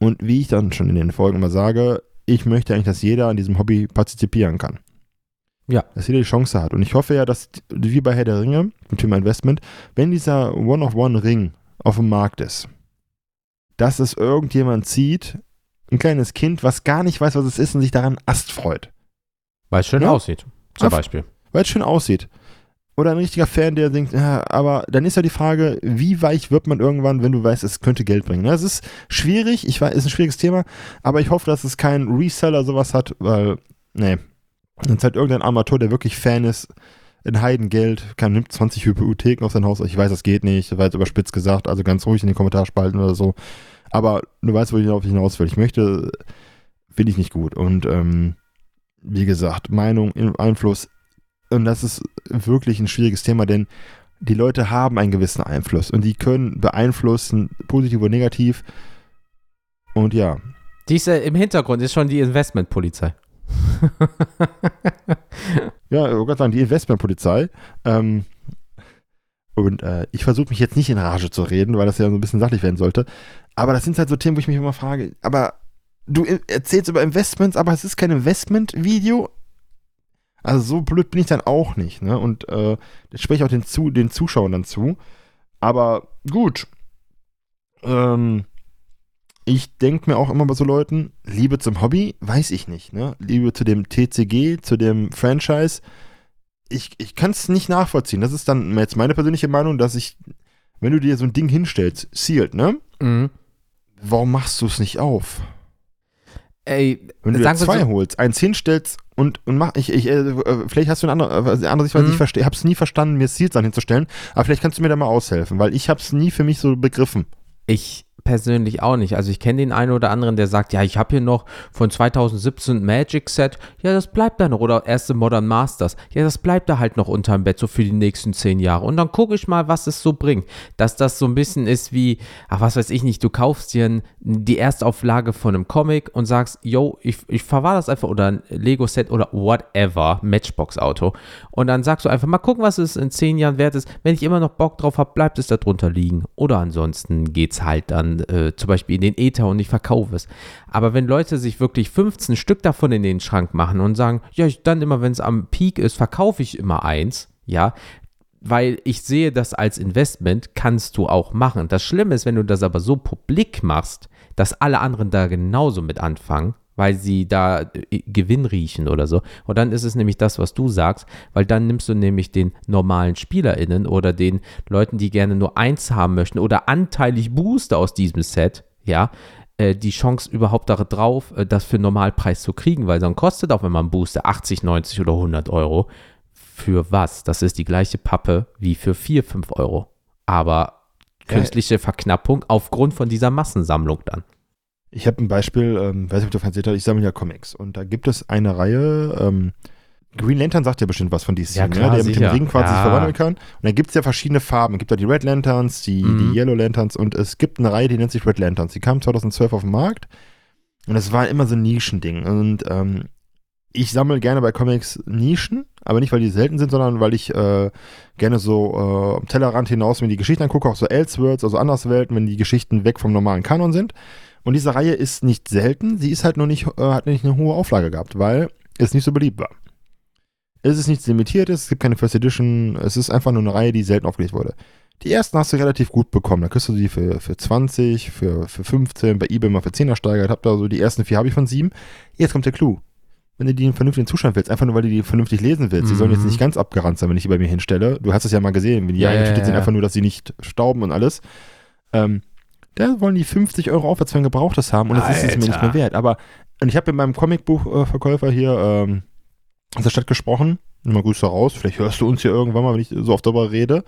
Und wie ich dann schon in den Folgen immer sage, ich möchte eigentlich, dass jeder an diesem Hobby partizipieren kann. Ja. Dass jeder die Chance hat. Und ich hoffe ja, dass, wie bei Herr der Ringe, mit Thema Investment, wenn dieser One-of-One-Ring auf dem Markt ist, dass es irgendjemand zieht, ein kleines Kind, was gar nicht weiß, was es ist und sich daran Ast freut. Weil es schön Ja. aussieht. Zum Auf- Beispiel. Weil es schön aussieht. Oder ein richtiger Fan, der denkt, ja, aber dann ist ja die Frage, wie weich wird man irgendwann, wenn du weißt, es könnte Geld bringen. Ne? Es ist schwierig, ich weiß, ist ein schwieriges Thema, aber ich hoffe, dass es kein Reseller sowas hat, weil, nee, wenn es halt irgendein Amateur, der wirklich Fan ist, in Heidengeld, kann, nimmt 20 Hypotheken auf sein Haus, ich weiß, das geht nicht, das war jetzt überspitzt gesagt, also ganz ruhig in den Kommentarspalten oder so, aber du weißt, wo ich auf hinaus will. Ich möchte, finde ich nicht gut und, ähm, wie gesagt, Meinung, Einfluss und das ist wirklich ein schwieriges Thema, denn die Leute haben einen gewissen Einfluss und die können beeinflussen, positiv oder negativ. Und ja. Diese im Hintergrund ist schon die Investmentpolizei. ja, ich wollte sagen, die Investmentpolizei. Ähm, und äh, ich versuche mich jetzt nicht in Rage zu reden, weil das ja so ein bisschen sachlich werden sollte. Aber das sind halt so Themen, wo ich mich immer frage, aber du erzählst über Investments, aber es ist kein Investment-Video. Also so blöd bin ich dann auch nicht, ne? Und äh, das spreche ich auch den, zu, den Zuschauern dann zu. Aber gut. Ähm, ich denke mir auch immer bei so Leuten, Liebe zum Hobby, weiß ich nicht, ne? Liebe zu dem TCG, zu dem Franchise. Ich, ich kann es nicht nachvollziehen. Das ist dann jetzt meine persönliche Meinung, dass ich, wenn du dir so ein Ding hinstellst, sealed, ne? Mhm. Warum machst du es nicht auf? Ey, wenn du dir zwei so holst, eins hinstellst und, und mach, ich, ich, äh, vielleicht hast du eine andere, äh, andere Sicht, weil mhm. ich verstehe, hab's nie verstanden, mir Seals dann hinzustellen, aber vielleicht kannst du mir da mal aushelfen, weil ich hab's nie für mich so begriffen. Ich persönlich auch nicht. Also ich kenne den einen oder anderen, der sagt, ja, ich habe hier noch von 2017 Magic Set. Ja, das bleibt da noch. Oder erste Modern Masters. Ja, das bleibt da halt noch unterm Bett, so für die nächsten zehn Jahre. Und dann gucke ich mal, was es so bringt. Dass das so ein bisschen ist wie, ach, was weiß ich nicht, du kaufst dir die Erstauflage von einem Comic und sagst, yo, ich, ich verwahre das einfach oder ein Lego-Set oder whatever, Matchbox-Auto. Und dann sagst du einfach, mal gucken, was es in zehn Jahren wert ist. Wenn ich immer noch Bock drauf habe, bleibt es da drunter liegen. Oder ansonsten geht es halt dann äh, zum Beispiel in den Ether und ich verkaufe es. Aber wenn Leute sich wirklich 15 Stück davon in den Schrank machen und sagen, ja, ich, dann immer, wenn es am Peak ist, verkaufe ich immer eins, ja, weil ich sehe das als Investment, kannst du auch machen. Das Schlimme ist, wenn du das aber so publik machst, dass alle anderen da genauso mit anfangen, weil sie da äh, Gewinn riechen oder so. Und dann ist es nämlich das, was du sagst, weil dann nimmst du nämlich den normalen SpielerInnen oder den Leuten, die gerne nur eins haben möchten oder anteilig Booster aus diesem Set, ja, äh, die Chance überhaupt darauf, äh, das für Normalpreis zu kriegen, weil dann kostet auch, wenn man Booster 80, 90 oder 100 Euro. Für was? Das ist die gleiche Pappe wie für 4, 5 Euro. Aber künstliche Verknappung aufgrund von dieser Massensammlung dann. Ich habe ein Beispiel, ähm, weiß nicht, ob du erzählt hast, ich sammle ja Comics und da gibt es eine Reihe, ähm, Green Lantern sagt ja bestimmt was von DC, ja, ne? klar, ne? der sicher. mit dem Ring quasi ja. verwandeln kann. Und da gibt es ja verschiedene Farben. Es gibt da die Red Lanterns, die, mhm. die Yellow Lanterns und es gibt eine Reihe, die nennt sich Red Lanterns. Die kam 2012 auf den Markt und das war immer so ein Nischending. Und ähm, ich sammle gerne bei Comics Nischen, aber nicht, weil die selten sind, sondern weil ich äh, gerne so äh, am Tellerrand hinaus mir die Geschichten angucke, auch so Elseworlds, also Anderswelten, wenn die Geschichten weg vom normalen Kanon sind. Und diese Reihe ist nicht selten, sie ist halt nur nicht, äh, hat nicht eine hohe Auflage gehabt, weil es nicht so beliebt war. Es ist nichts Limitiertes, es gibt keine First Edition, es ist einfach nur eine Reihe, die selten aufgelegt wurde. Die ersten hast du relativ gut bekommen. Da kriegst du die für, für 20, für, für 15, bei eBay mal für 10 ersteigert. Hab da so die ersten vier habe ich von sieben. Jetzt kommt der Clou. Wenn du die in vernünftigen Zustand willst, einfach nur weil du die vernünftig lesen willst, mhm. die sollen jetzt mhm. nicht ganz abgerannt sein, wenn ich die bei mir hinstelle. Du hast es ja mal gesehen, wie die ja, eingetütet ja, ja, sind, einfach nur, dass sie nicht stauben und alles. Ähm, da wollen die 50 Euro aufwärts für ein Gebrauchtes haben und das Alter. ist es mir nicht mehr wert. Aber und ich habe mit meinem Comicbuchverkäufer hier ähm, aus der Stadt gesprochen. Mal Grüße raus. Vielleicht hörst du uns hier irgendwann mal, wenn ich so oft darüber rede.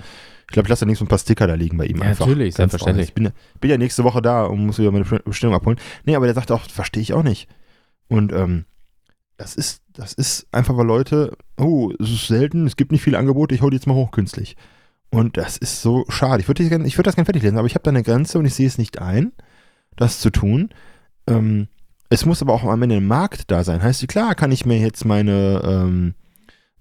Ich glaube, ich lasse da links ein paar Sticker da liegen bei ihm ja, einfach. Natürlich, selbstverständlich. Ich bin, bin, ja nächste Woche da und muss wieder meine Bestellung abholen. Nee, aber der sagt auch, verstehe ich auch nicht. Und ähm, das ist, das ist einfach, weil Leute, oh, es ist selten, es gibt nicht viele Angebote, ich hole die jetzt mal hochkünstlich. Und das ist so schade. Ich würde würd das gerne fertig lesen, aber ich habe da eine Grenze und ich sehe es nicht ein, das zu tun. Ähm, es muss aber auch am Ende ein Markt da sein. Heißt, klar kann ich mir jetzt meine ähm,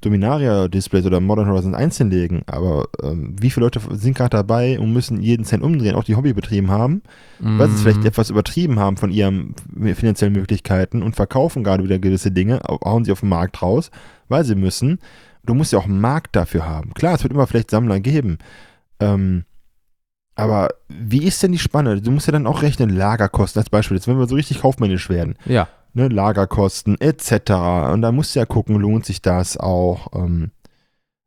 Dominaria-Displays oder Modern Horizons einzeln legen, aber ähm, wie viele Leute sind gerade dabei und müssen jeden Cent umdrehen, auch die Hobbybetrieben haben, mm. weil sie es vielleicht mhm. etwas übertrieben haben von ihren finanziellen Möglichkeiten und verkaufen gerade wieder gewisse Dinge, hauen sie auf den Markt raus, weil sie müssen du musst ja auch einen Markt dafür haben. Klar, es wird immer vielleicht Sammler geben. Ähm, aber wie ist denn die Spanne? Du musst ja dann auch rechnen, Lagerkosten als Beispiel. Jetzt, wenn wir so richtig kaufmännisch werden. Ja. Ne, Lagerkosten etc. Und da musst du ja gucken, lohnt sich das auch. Ähm,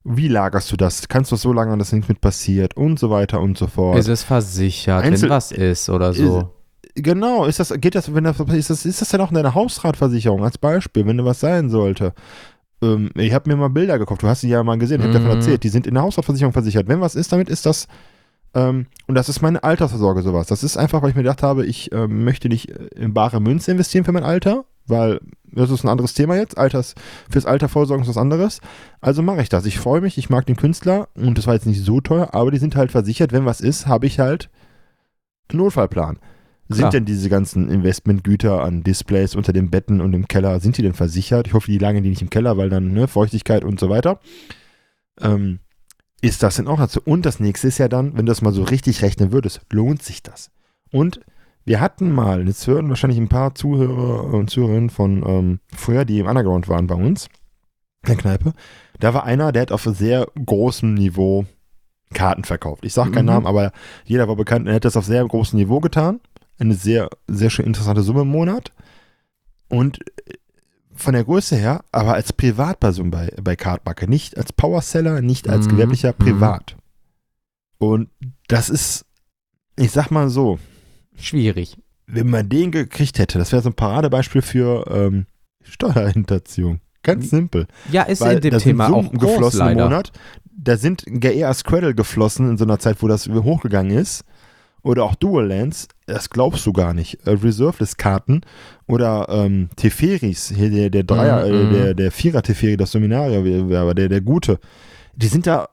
Wie lagerst du das? Kannst du das so lagern, dass nichts mit passiert und so weiter und so fort? Ist es versichert, Einzel- wenn was ist oder so? Genau, ist das, geht das, wenn das, ist das, ist das denn auch in deiner Hausratversicherung als Beispiel, wenn da was sein sollte? Ähm, ich habe mir mal Bilder gekauft, du hast sie ja mal gesehen, ich habe Mhm. davon erzählt, die sind in der Hausratversicherung versichert. Wenn was ist, damit ist das, ähm, und das ist meine Altersvorsorge sowas. Das ist einfach, weil ich mir gedacht habe, ich ähm, möchte nicht äh, in bare Münze investieren für mein Alter, weil das ist ein anderes Thema jetzt. Alters, fürs Alter vorsorgen ist was anderes. Also mache ich das. Ich freue mich, ich mag den Künstler und das war jetzt nicht so teuer, aber die sind halt versichert. Wenn was ist, habe ich halt einen Notfallplan. Sind Klar. denn diese ganzen Investmentgüter an Displays unter den Betten und im Keller, sind die denn versichert? Ich hoffe, die lagen die nicht im Keller, weil dann ne, Feuchtigkeit und so weiter. Ähm, ist das denn auch dazu? Und das nächste ist ja dann, wenn du das mal so richtig rechnen würdest, lohnt sich das? Und wir hatten mal, jetzt hören wahrscheinlich ein paar Zuhörer und Zuhörerinnen von ähm, früher, die im Underground waren bei uns, in der Kneipe, da war einer, der hat auf sehr großem Niveau Karten verkauft. Ich sage keinen Mhm. Namen, aber jeder war bekannt, er hat das auf sehr großem Niveau getan. Eine sehr, sehr schön interessante Summe im Monat. Und äh, von der Größe her, aber als Privatperson bei, bei Cardbacke, nicht als Powerseller, nicht als Mhm. gewerblicher, Mhm. privat. Und das ist, ich sag mal so, Schwierig. wenn man den gekriegt hätte, das wäre so ein Paradebeispiel für ähm, Steuerhinterziehung. Ganz simpel. Ja, ist Weil in dem Thema sind auch groß, geflossen im leider. Monat. Da sind eher Squirrel geflossen in so einer Zeit, wo das hochgegangen ist. Oder auch Dual Lands, das glaubst du gar nicht. Äh, Reserveless-Karten oder ähm, Teferis, hier der, der Dreier, Mhm. äh, der, der Vierer Teferi, das Seminario, wie- aber der, der Gute. Die sind da,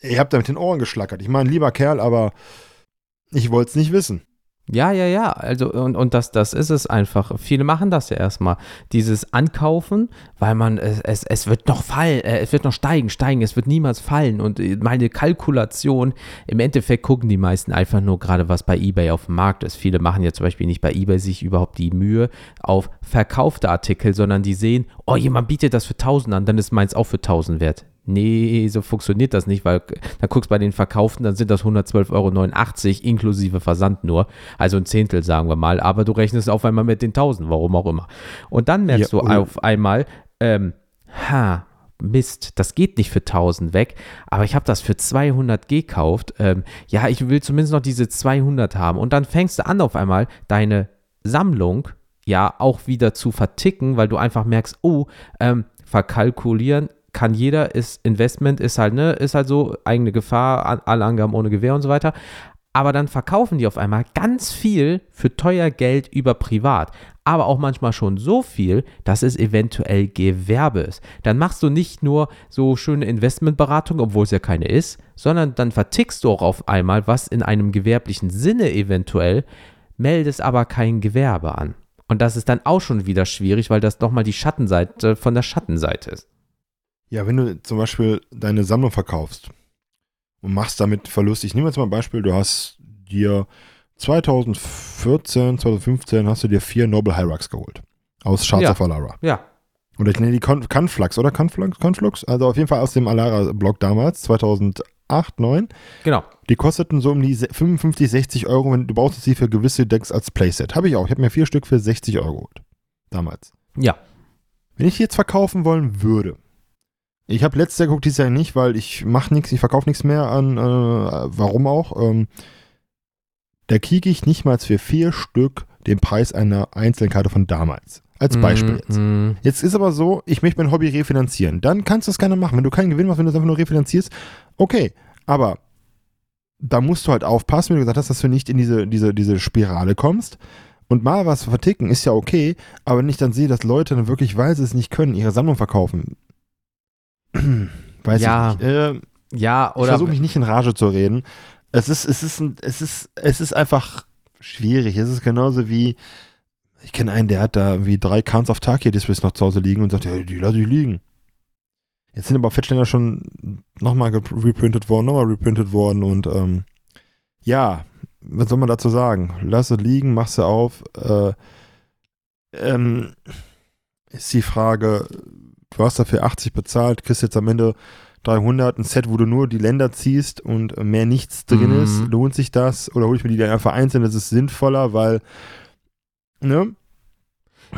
äh, ihr habt da mit den Ohren geschlackert. Ich meine, lieber Kerl, aber ich wollte es nicht wissen. Ja, ja, ja. Also, und, und das, das ist es einfach. Viele machen das ja erstmal. Dieses Ankaufen, weil man, es, es, es wird noch fallen, äh, es wird noch steigen, steigen, es wird niemals fallen. Und äh, meine Kalkulation, im Endeffekt gucken die meisten einfach nur gerade, was bei Ebay auf dem Markt ist. Viele machen ja zum Beispiel nicht bei Ebay sich überhaupt die Mühe auf verkaufte Artikel, sondern die sehen, oh, jemand bietet das für 1000 an, dann ist meins auch für 1000 wert. Nee, so funktioniert das nicht, weil dann guckst bei den Verkauften, dann sind das 112,89 Euro inklusive Versand nur. Also ein Zehntel, sagen wir mal. Aber du rechnest auf einmal mit den 1000, warum auch immer. Und dann merkst Ja, du auf einmal, ähm, ha, Mist, das geht nicht für 1000 weg, aber ich habe das für 200 gekauft. Ähm, ja, ich will zumindest noch diese 200 haben. Und dann fängst du an, auf einmal deine Sammlung ja auch wieder zu verticken, weil du einfach merkst, oh, ähm, verkalkulieren kann jeder, ist Investment, ist halt, ne, ist halt so, eigene Gefahr, alle Angaben ohne Gewehr und so weiter. Aber dann verkaufen die auf einmal ganz viel für teuer Geld über privat. Aber auch manchmal schon so viel, dass es eventuell Gewerbe ist. Dann machst du nicht nur so schöne Investmentberatung, obwohl es ja keine ist, sondern dann vertickst du auch auf einmal was in einem gewerblichen Sinne eventuell, meldest aber kein Gewerbe an. Und das ist dann auch schon wieder schwierig, weil das nochmal die Schattenseite von der Schattenseite ist. Ja, wenn du zum Beispiel deine Sammlung verkaufst und machst damit Verlust, ich nehme jetzt mal ein Beispiel, du hast dir 2014, 2015 hast du dir vier Noble Hyrax geholt. Aus Shards Ja. of Alara. Ja, Oder ich nenne die Con Conflux, oder? Conflux? Conflux? Also auf jeden Fall aus dem Alara-Block damals, 2008, 2009. genau. Die kosteten so um die se- 55, 60 Euro, wenn du brauchst sie für gewisse Decks als Playset. Habe ich auch. Ich habe mir vier Stück für 60 Euro geholt. Damals. Ja. Wenn ich die jetzt verkaufen wollen würde, ich habe letztes Jahr geguckt, dieses Jahr nicht, weil ich mache nichts, ich verkaufe nichts mehr an, äh, warum auch. Ähm, da kriege ich nicht mal für vier Stück den Preis einer einzelnen Karte von damals. Als Beispiel jetzt. Mm, Jetzt ist aber so, ich möchte mein Hobby refinanzieren. Dann kannst du das gerne machen. Wenn du keinen Gewinn machst, wenn du es einfach nur refinanzierst, okay. Aber da musst du halt aufpassen, wie du gesagt hast, dass du nicht in diese, diese, diese Spirale kommst. Und mal was verticken ist ja okay, aber wenn ich dann sehe, dass Leute dann wirklich, weil sie es nicht können, ihre Sammlung verkaufen. Weiß Ja, ich nicht. Äh, ja, ich oder versuche mich nicht in Rage zu reden. Es ist, es ist, ein, es ist, es ist einfach schwierig. Es ist genauso wie, ich kenne einen, der hat da irgendwie drei Cans of Takia Displays noch zu Hause liegen und sagt, ja, die lasse ich liegen. Jetzt sind aber Fettständer schon nochmal reprintet worden, nochmal reprintet worden und ähm, ja, was soll man dazu sagen? Lass es liegen, mach sie auf. Äh, ähm, ist die Frage, du hast dafür 80 bezahlt, kriegst jetzt am Ende 300, ein Set, wo du nur die Länder ziehst und mehr nichts drin Mhm. ist. Lohnt sich das? Oder hole ich mir die dann einfach einzeln? Das ist sinnvoller, weil, ne?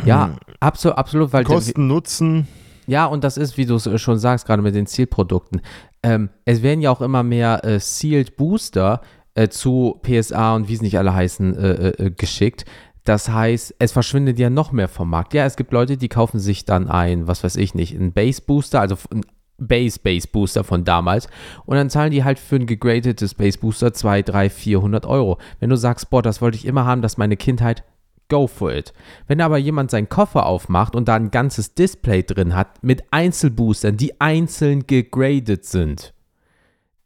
Ja, absolut, absolut, weil Kosten, Nutzen. Ja, und das ist, wie du es schon sagst, gerade mit den Zielprodukten. Ähm, es werden ja auch immer mehr äh, Sealed Booster äh, zu PSA und wie es nicht alle heißen, äh, äh, äh, geschickt. Das heißt, es verschwindet ja noch mehr vom Markt. Ja, es gibt Leute, die kaufen sich dann ein, was weiß ich nicht, ein Base Booster, also ein Base Base Booster von damals und dann zahlen die halt für ein gegradetes Base Booster 2, 3, 400 Euro. Wenn du sagst, boah, das wollte ich immer haben, das ist meine Kindheit, go for it. Wenn aber jemand seinen Koffer aufmacht und da ein ganzes Display drin hat mit Einzelboostern, die einzeln gegradet sind,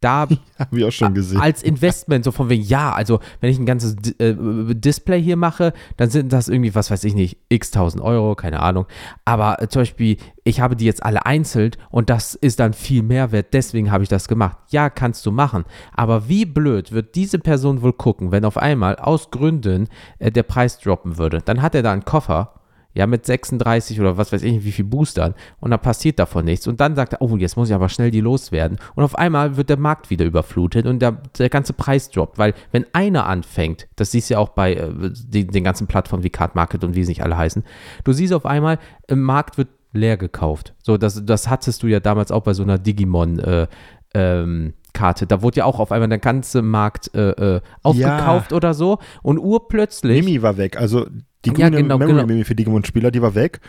da Habe ich auch schon gesehen. als Investment, so von wegen, ja, also wenn ich ein ganzes äh, Display hier mache, dann sind das irgendwie, was weiß ich nicht, x tausend Euro, keine Ahnung. Aber äh, zum Beispiel, ich habe die jetzt alle einzeln und das ist dann viel mehr wert, deswegen habe ich das gemacht. Ja, kannst du machen. Aber wie blöd wird diese Person wohl gucken, wenn auf einmal aus Gründen äh, der Preis droppen würde? Dann hat er da einen Koffer ja, mit 36 oder was weiß ich nicht, wie viel Boostern und dann passiert davon nichts und dann sagt er, oh, jetzt muss ich aber schnell die loswerden und auf einmal wird der Markt wieder überflutet und der, der ganze Preis droppt, weil wenn einer anfängt, das siehst du ja auch bei äh, die, den ganzen Plattformen wie Card Market und wie sie nicht alle heißen, du siehst auf einmal, im Markt wird leer gekauft. So, das, das hattest du ja damals auch bei so einer Digimon äh, ähm, Karte. Da wurde ja auch auf einmal der ganze Markt äh, äh, aufgekauft oder so und urplötzlich Mimi war weg. Also die Ja, grüne genau, Memory genau. Für Digimon-Spieler, die war weg.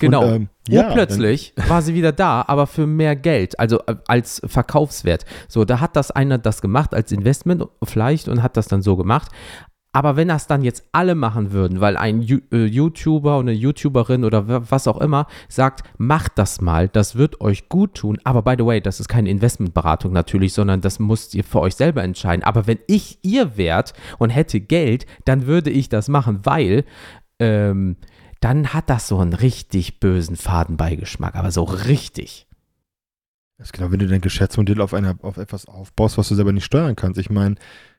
Genau. Und, ähm, ja, Urplötzlich war sie wieder da, aber für mehr Geld, also äh, als Verkaufswert. So, da hat das einer das gemacht als Investment vielleicht und hat das dann so gemacht. Aber wenn das dann jetzt alle machen würden, weil ein äh, YouTuber oder eine YouTuberin oder wa- was auch immer sagt, macht das mal, das wird euch gut tun. Aber by the way, das ist keine Investmentberatung natürlich, sondern das müsst ihr für euch selber entscheiden. Aber wenn ich ihr wärt und hätte Geld, dann würde ich das machen, weil ähm, dann hat das so einen richtig bösen Fadenbeigeschmack, aber so richtig. Das ist genau, wenn du dein Geschäftsmodell auf, einer, auf etwas aufbaust, was du selber nicht steuern kannst. Ich meine,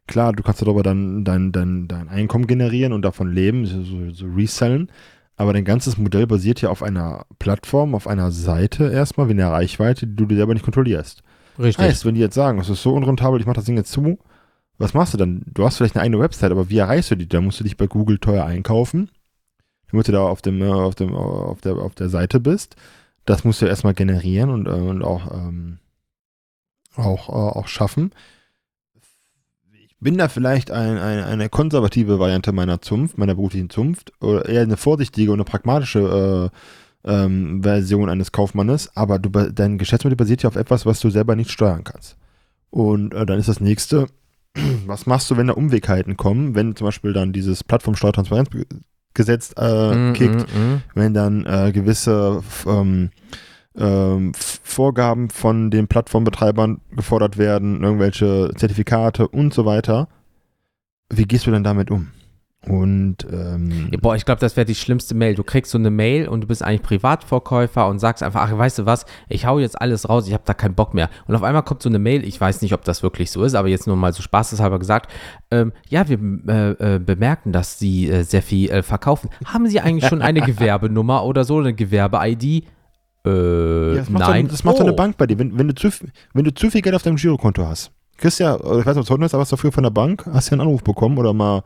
klar, du kannst darüber dann dein, dein, dein Einkommen generieren und davon leben, so, so, so resellen. Aber dein ganzes Modell basiert ja auf einer Plattform, auf einer Seite erstmal, wie eine Reichweite, die du dir selber nicht kontrollierst. Richtig. Heißt, wenn die jetzt sagen, es ist so unrentabel, ich mache das Ding jetzt zu, was machst du dann? Du hast vielleicht eine eigene Website, aber wie erreichst du die? Da musst du dich bei Google teuer einkaufen, damit du da auf, dem, äh, auf, dem, auf, der, auf der Seite bist. Das musst du erstmal generieren und, äh, und auch, ähm, auch, äh, auch schaffen. Ich bin da vielleicht ein, ein, eine konservative Variante meiner Zunft, meiner beruflichen Zunft, oder eher eine vorsichtige und eine pragmatische äh, ähm, Version eines Kaufmannes, aber du, dein Geschäftsmodell basiert ja auf etwas, was du selber nicht steuern kannst. Und äh, dann ist das nächste, was machst du, wenn da Umwegheiten kommen, wenn zum Beispiel dann dieses Plattformsteuertransparenzgesetz äh, Mm, kickt, mm, mm. wenn dann äh, gewisse ähm, ähm, Vorgaben von den Plattformbetreibern gefordert werden, irgendwelche Zertifikate und so weiter. Wie gehst du denn damit um? Und ähm, Boah, ich glaube, das wäre die schlimmste Mail. Du kriegst so eine Mail und du bist eigentlich Privatverkäufer und sagst einfach, ach, weißt du was, ich hau jetzt alles raus, ich habe da keinen Bock mehr. Und auf einmal kommt so eine Mail, ich weiß nicht, ob das wirklich so ist, aber jetzt nur mal so spaßeshalber gesagt, ähm, ja, wir äh, äh, bemerken, dass Sie äh, sehr viel äh, verkaufen. Haben Sie eigentlich schon eine Gewerbenummer oder so, eine Gewerbe-ID? Äh, ja, das nein. Doch, das macht doch Oh. eine Bank bei dir. Wenn, wenn, du zu, wenn du zu viel Geld auf deinem Girokonto hast, kriegst ja, oder ich weiß nicht, ob es heute ist, aber hast du früher von der Bank, hast ja einen Anruf bekommen oder mal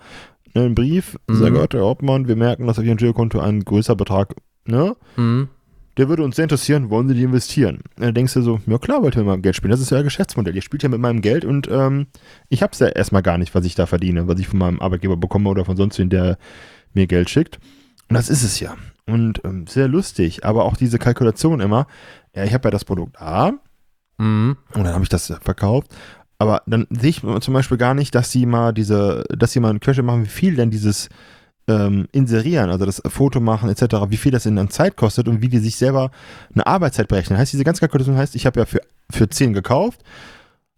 ne, einen Brief, Mhm. sehr geehrter Herr Hauptmann, wir merken, dass auf Ihrem Girokonto ein größer Betrag, ne? Mhm. Der würde uns sehr interessieren, wollen Sie die investieren? Dann denkst du so, ja klar, wollt ihr mit meinem Geld spielen. Das ist ja ein Geschäftsmodell. Ihr spielt ja mit meinem Geld und ähm, ich hab's ja erstmal gar nicht, was ich da verdiene, was ich von meinem Arbeitgeber bekomme oder von sonst wen, der mir Geld schickt. Und das ist es ja. Und ähm, sehr lustig, aber auch diese Kalkulation immer, ja, ich habe ja das Produkt A Mhm. und dann habe ich das verkauft. Aber dann sehe ich zum Beispiel gar nicht, dass sie mal diese, dass sie mal einen Querschnitt machen, wie viel denn dieses ähm, Inserieren, also das Foto machen etc., wie viel das in an Zeit kostet und wie die sich selber eine Arbeitszeit berechnen. Heißt, diese ganze Kalkulation heißt, ich habe ja für, für 10 gekauft,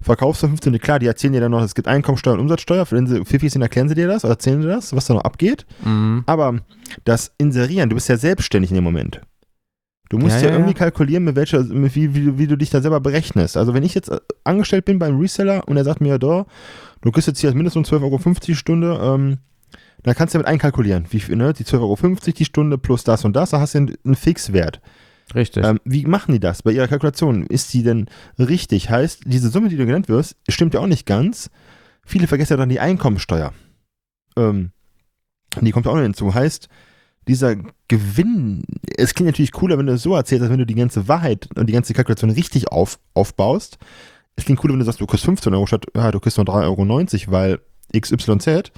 verkaufst du 15, klar, die erzählen dir dann noch, es gibt Einkommensteuer und Umsatzsteuer, für den sind, erklären sie dir das oder erzählen sie das, was da noch abgeht. Mhm. Aber das Inserieren, du bist ja selbstständig in dem Moment. Du musst Ja, ja, ja, irgendwie kalkulieren, mit welcher, mit wie, wie, wie du dich da selber berechnest. Also wenn ich jetzt äh, angestellt bin beim Reseller und er sagt mir, da, du kriegst jetzt hier mindestens 12,50 Euro die Stunde, ähm, dann kannst du damit einkalkulieren. Wie viel, ne? Die 12,50 Euro die Stunde plus das und das, da hast du einen, einen Fixwert. Richtig. Ähm, wie machen die das bei ihrer Kalkulation? Ist die denn richtig? Heißt, diese Summe, die du genannt wirst, stimmt ja auch nicht ganz. Viele vergessen ja dann die Einkommensteuer. Ähm, die kommt ja auch noch hinzu. Heißt, dieser Gewinn, es klingt natürlich cooler, wenn du es so erzählst, als wenn du die ganze Wahrheit und die ganze Kalkulation richtig auf, aufbaust. Es klingt cooler, wenn du sagst, du kriegst 15 Euro statt, ja, du kriegst nur 3,90 Euro, weil XYZ.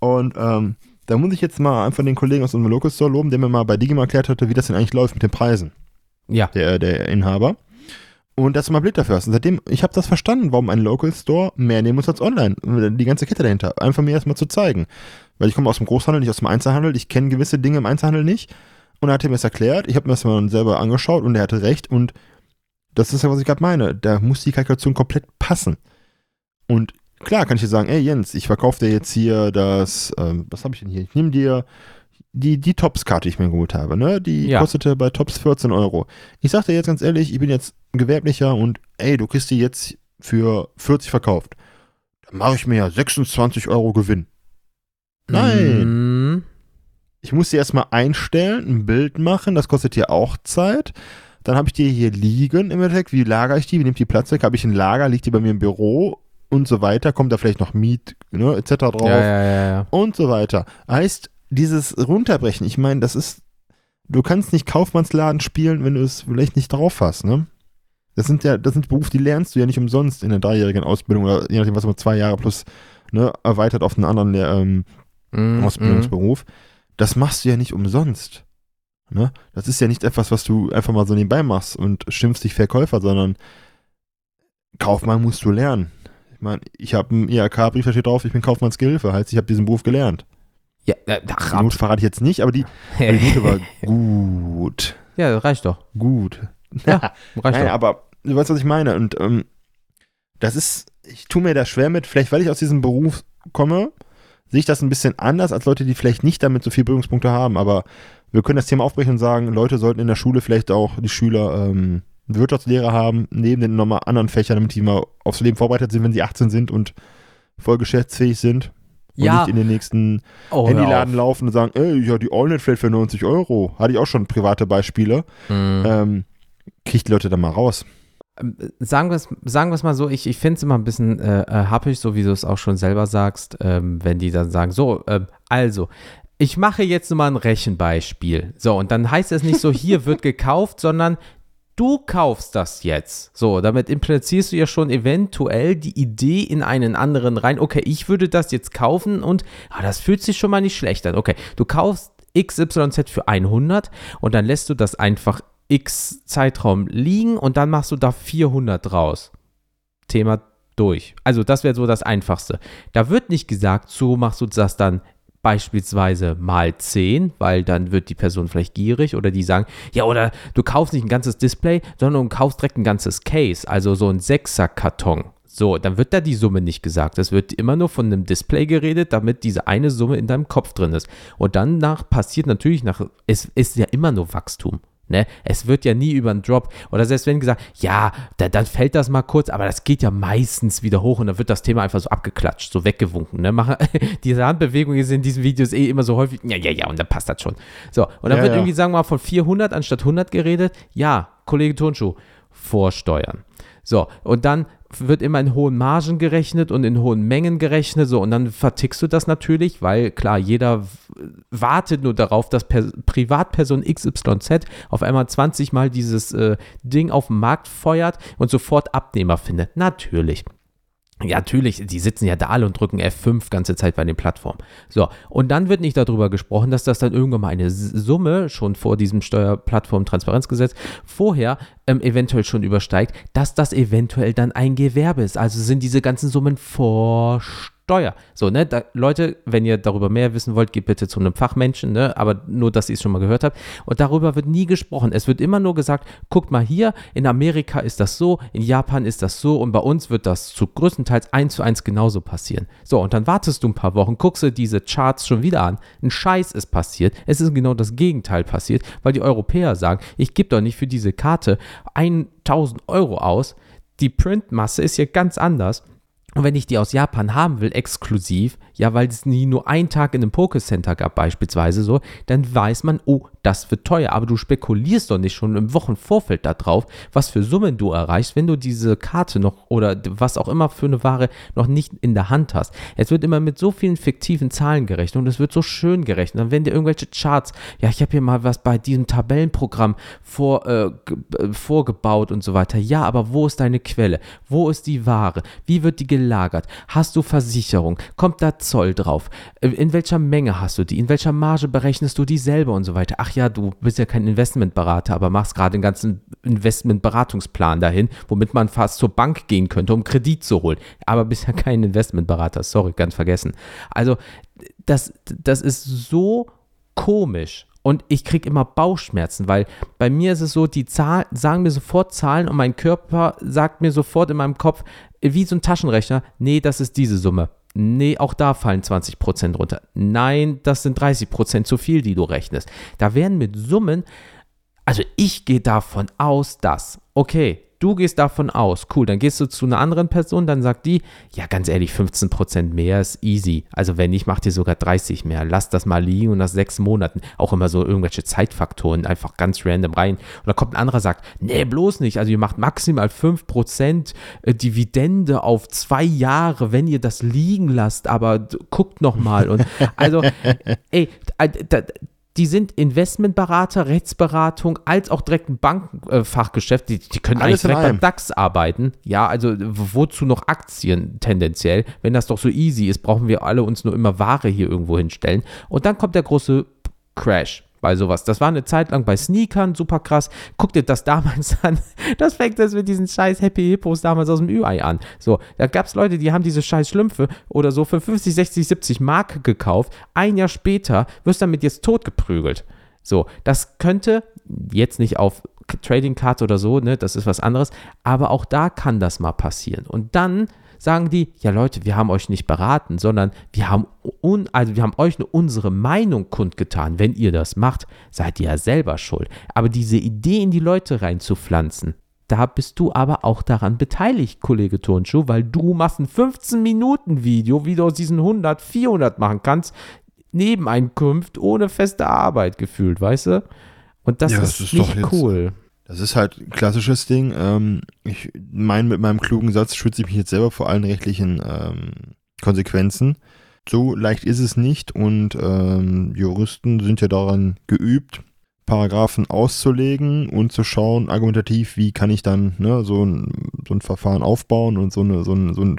Und ähm, da muss ich jetzt mal einfach den Kollegen aus unserem Local Store loben, der mir mal bei Digimar erklärt hatte, wie das denn eigentlich läuft mit den Preisen. Ja. Der, der Inhaber. Und dass du mal Blick dafür hast. Und seitdem, ich habe das verstanden, warum ein Local Store mehr nehmen muss als online. Die ganze Kette dahinter. Einfach mir erstmal zu zeigen. Weil ich komme aus dem Großhandel, nicht aus dem Einzelhandel. Ich kenne gewisse Dinge im Einzelhandel nicht. Und er hat mir das erklärt. Ich habe mir das mal selber angeschaut und er hatte recht. Und das ist ja, was ich gerade meine. Da muss die Kalkulation komplett passen. Und klar kann ich dir sagen, ey Jens, ich verkaufe dir jetzt hier das, ähm, was habe ich denn hier? Ich nehme dir die, die Tops-Karte, die ich mir geholt habe, ne? Die Ja. kostete bei Tops 14 Euro. Ich sag dir jetzt ganz ehrlich, ich bin jetzt gewerblicher und ey, du kriegst die jetzt für 40 verkauft. Dann mache ich mir ja 26 Euro Gewinn. Nein. Mm, Ich muss sie erstmal einstellen, ein Bild machen, das kostet ja auch Zeit. Dann habe ich die hier liegen im Endeffekt. Wie lagere ich die? Wie nimmt die Platz weg? Habe ich ein Lager? Liegt die bei mir im Büro? Und so weiter. Kommt da vielleicht noch Miet, ne, etc. drauf? ja, ja, ja. Und so weiter. Heißt, dieses Runterbrechen, ich meine, das ist, du kannst nicht Kaufmannsladen spielen, wenn du es vielleicht nicht drauf hast, ne? Das sind ja, das sind Berufe, die lernst du ja nicht umsonst in der dreijährigen Ausbildung oder je nachdem, was man zwei Jahre plus ne, erweitert auf einen anderen ähm, Mm, Ausbildungsberuf. Das machst du ja nicht umsonst. Ne? Das ist ja nicht etwas, was du einfach mal so nebenbei machst und schimpfst dich Verkäufer, sondern Kaufmann musst du lernen. Ich meine, ich habe einen IHK-Brief, da steht drauf, ich bin Kaufmannsgehilfe, heißt, ich habe diesen Beruf gelernt. Ja, äh, ach, Die Note verrate ich jetzt nicht, aber die, aber die Note war gut. ja, reicht doch. Gut. Ja, reicht Nein, doch. aber du weißt, was ich meine. Und ähm, das ist, ich tue mir da schwer mit, vielleicht weil ich aus diesem Beruf komme, sehe ich das ein bisschen anders als Leute, die vielleicht nicht damit so viele Berührungspunkte haben. Aber wir können das Thema aufbrechen und sagen, Leute sollten in der Schule vielleicht auch die Schüler ähm, Wirtschaftslehre haben, neben den nochmal anderen Fächern, damit die mal aufs Leben vorbereitet sind, wenn sie 18 sind und voll geschäftsfähig sind. Und Ja. nicht in den nächsten Oh, Handyladen auf. laufen und sagen, ey, ja, die Allnet fällt für 90 Euro. Hatte ich auch schon private Beispiele. Mm. Ähm, kriegt die Leute da mal raus. Ähm, sagen wir es sagen wir's mal so, ich, ich finde es immer ein bisschen äh, äh, happig, so wie du es auch schon selber sagst, ähm, wenn die dann sagen, so, ähm, also, ich mache jetzt mal ein Rechenbeispiel. So, und dann heißt es nicht so, hier wird gekauft, sondern du kaufst das jetzt. So, damit implizierst du ja schon eventuell die Idee in einen anderen rein. Okay, ich würde das jetzt kaufen und ah, das fühlt sich schon mal nicht schlecht an. Okay, du kaufst XYZ für 100 und dann lässt du das einfach X Zeitraum liegen und dann machst du da 400 draus. Thema durch. Also das wäre so das Einfachste. Da wird nicht gesagt, so machst du das dann beispielsweise mal 10, weil dann wird die Person vielleicht gierig oder die sagen, ja, oder du kaufst nicht ein ganzes Display, sondern du kaufst direkt ein ganzes Case, also so ein Sechser-Karton. So, dann wird da die Summe nicht gesagt. Es wird immer nur von einem Display geredet, damit diese eine Summe in deinem Kopf drin ist. Und dann nach passiert natürlich nach, es ist ja immer nur Wachstum. Ne? Es wird ja nie über einen Drop oder selbst wenn gesagt, ja, da, dann fällt das mal kurz, aber das geht ja meistens wieder hoch und dann wird das Thema einfach so abgeklatscht, so weggewunken. Ne? Diese Handbewegung ist in diesen Videos eh immer so häufig, ja, ja, ja, und dann passt das schon. So, und dann Ja, wird ja. irgendwie, sagen wir mal, von 400 anstatt 100 geredet. Ja, Kollege Turnschuh, vorsteuern. So, und dann wird immer in hohen Margen gerechnet und in hohen Mengen gerechnet, so, und dann vertickst du das natürlich, weil klar, jeder wartet nur darauf, dass per Privatperson XYZ auf einmal 20 Mal dieses äh, Ding auf den Markt feuert und sofort Abnehmer findet. Natürlich. Ja, natürlich, die sitzen ja da alle und drücken F5 ganze Zeit bei den Plattformen. So, und dann wird nicht darüber gesprochen, dass das dann irgendwann mal eine Summe schon vor diesem Steuerplattform-Transparenzgesetz vorher ähm, eventuell schon übersteigt, dass das eventuell dann ein Gewerbe ist. Also sind diese ganzen Summen vor Steuer. So, ne, da, Leute, wenn ihr darüber mehr wissen wollt, geht bitte zu einem Fachmenschen, ne, aber nur, dass ihr es schon mal gehört habt. Und darüber wird nie gesprochen. Es wird immer nur gesagt, guckt mal hier, in Amerika ist das so, in Japan ist das so und bei uns wird das zu größtenteils eins zu eins genauso passieren. So, und dann wartest du ein paar Wochen, guckst dir diese Charts schon wieder an. Ein Scheiß ist passiert. Es ist genau das Gegenteil passiert, weil die Europäer sagen, ich gebe doch nicht für diese Karte 1000 Euro aus. Die Printmasse ist hier ganz anders. Und wenn ich die aus Japan haben will, exklusiv, ja, weil es nie nur einen Tag in einem Pokécenter gab, beispielsweise so, dann weiß man, oh, das wird teuer, aber du spekulierst doch nicht schon im Wochenvorfeld darauf, was für Summen du erreichst, wenn du diese Karte noch oder was auch immer für eine Ware noch nicht in der Hand hast. Es wird immer mit so vielen fiktiven Zahlen gerechnet und es wird so schön gerechnet. Dann werden dir irgendwelche Charts, ja, ich habe hier mal was bei diesem Tabellenprogramm vor, äh, äh, vorgebaut und so weiter. Ja, aber wo ist deine Quelle? Wo ist die Ware? Wie wird die gelagert? Hast du Versicherung? Kommt da Zoll drauf? Äh, in welcher Menge hast du die? In welcher Marge berechnest du die selber und so weiter? Ach ja, du bist ja kein Investmentberater, aber machst gerade den ganzen Investmentberatungsplan dahin, womit man fast zur Bank gehen könnte, um Kredit zu holen. Aber bist ja kein Investmentberater, sorry, ganz vergessen. Also, das, das ist so komisch. Und ich kriege immer Bauchschmerzen, weil bei mir ist es so, die Zahlen sagen mir sofort Zahlen und mein Körper sagt mir sofort in meinem Kopf, wie so ein Taschenrechner, nee, das ist diese Summe. Nee, auch da fallen 20% runter. Nein, das sind 30% zu viel, die du rechnest. Da werden mit Summen, also ich gehe davon aus, dass, okay, Du gehst davon aus, cool, dann gehst du zu einer anderen Person, dann sagt die, ja, ganz ehrlich, 15% mehr ist easy. Also wenn nicht, macht ihr sogar 30 mehr. Lass das mal liegen und nach sechs Monaten auch immer so irgendwelche Zeitfaktoren einfach ganz random rein. Und dann kommt ein anderer, sagt, nee, bloß nicht. Also ihr macht maximal 5% äh, Dividende auf zwei Jahre, wenn ihr das liegen lasst, aber guckt nochmal. Und also, ey, die sind Investmentberater, Rechtsberatung, als auch direkt ein Bankfachgeschäft. Die, die können Alles eigentlich direkt beim DAX arbeiten. Ja, also wozu noch Aktien tendenziell? Wenn das doch so easy ist, brauchen wir alle uns nur immer Ware hier irgendwo hinstellen. Und dann kommt der große Crash bei sowas. Das war eine Zeit lang bei Sneakern super krass. Guck dir das damals an. Das fängt das mit diesen scheiß Happy Hippos damals aus dem Ü-Ei an. So, da gab es Leute, die haben diese scheiß Schlümpfe oder so für 50, 60, 70 Mark gekauft. Ein Jahr später wirst du damit jetzt totgeprügelt. So, das könnte jetzt nicht auf Trading Cards oder so, ne, das ist was anderes, aber auch da kann das mal passieren. Und dann sagen die, ja Leute, wir haben euch nicht beraten, sondern wir haben, un, also wir haben euch nur unsere Meinung kundgetan. Wenn ihr das macht, seid ihr ja selber schuld. Aber diese Idee in die Leute reinzupflanzen, da bist du aber auch daran beteiligt, Kollege Turnschuh, weil du machst ein 15-Minuten-Video, wie du aus diesen 100, 400 machen kannst, Nebeneinkunft ohne feste Arbeit gefühlt, weißt du? Und das, ja, das ist, ist nicht cool. Das ist halt ein klassisches Ding. Ähm, ich meine, mit meinem klugen Satz schütze ich mich jetzt selber vor allen rechtlichen ähm, Konsequenzen. So leicht ist es nicht und ähm, Juristen sind ja daran geübt, Paragraphen auszulegen und zu schauen, argumentativ, wie kann ich dann ne, so, ein, so ein Verfahren aufbauen und so, eine, so, ein, so, ein,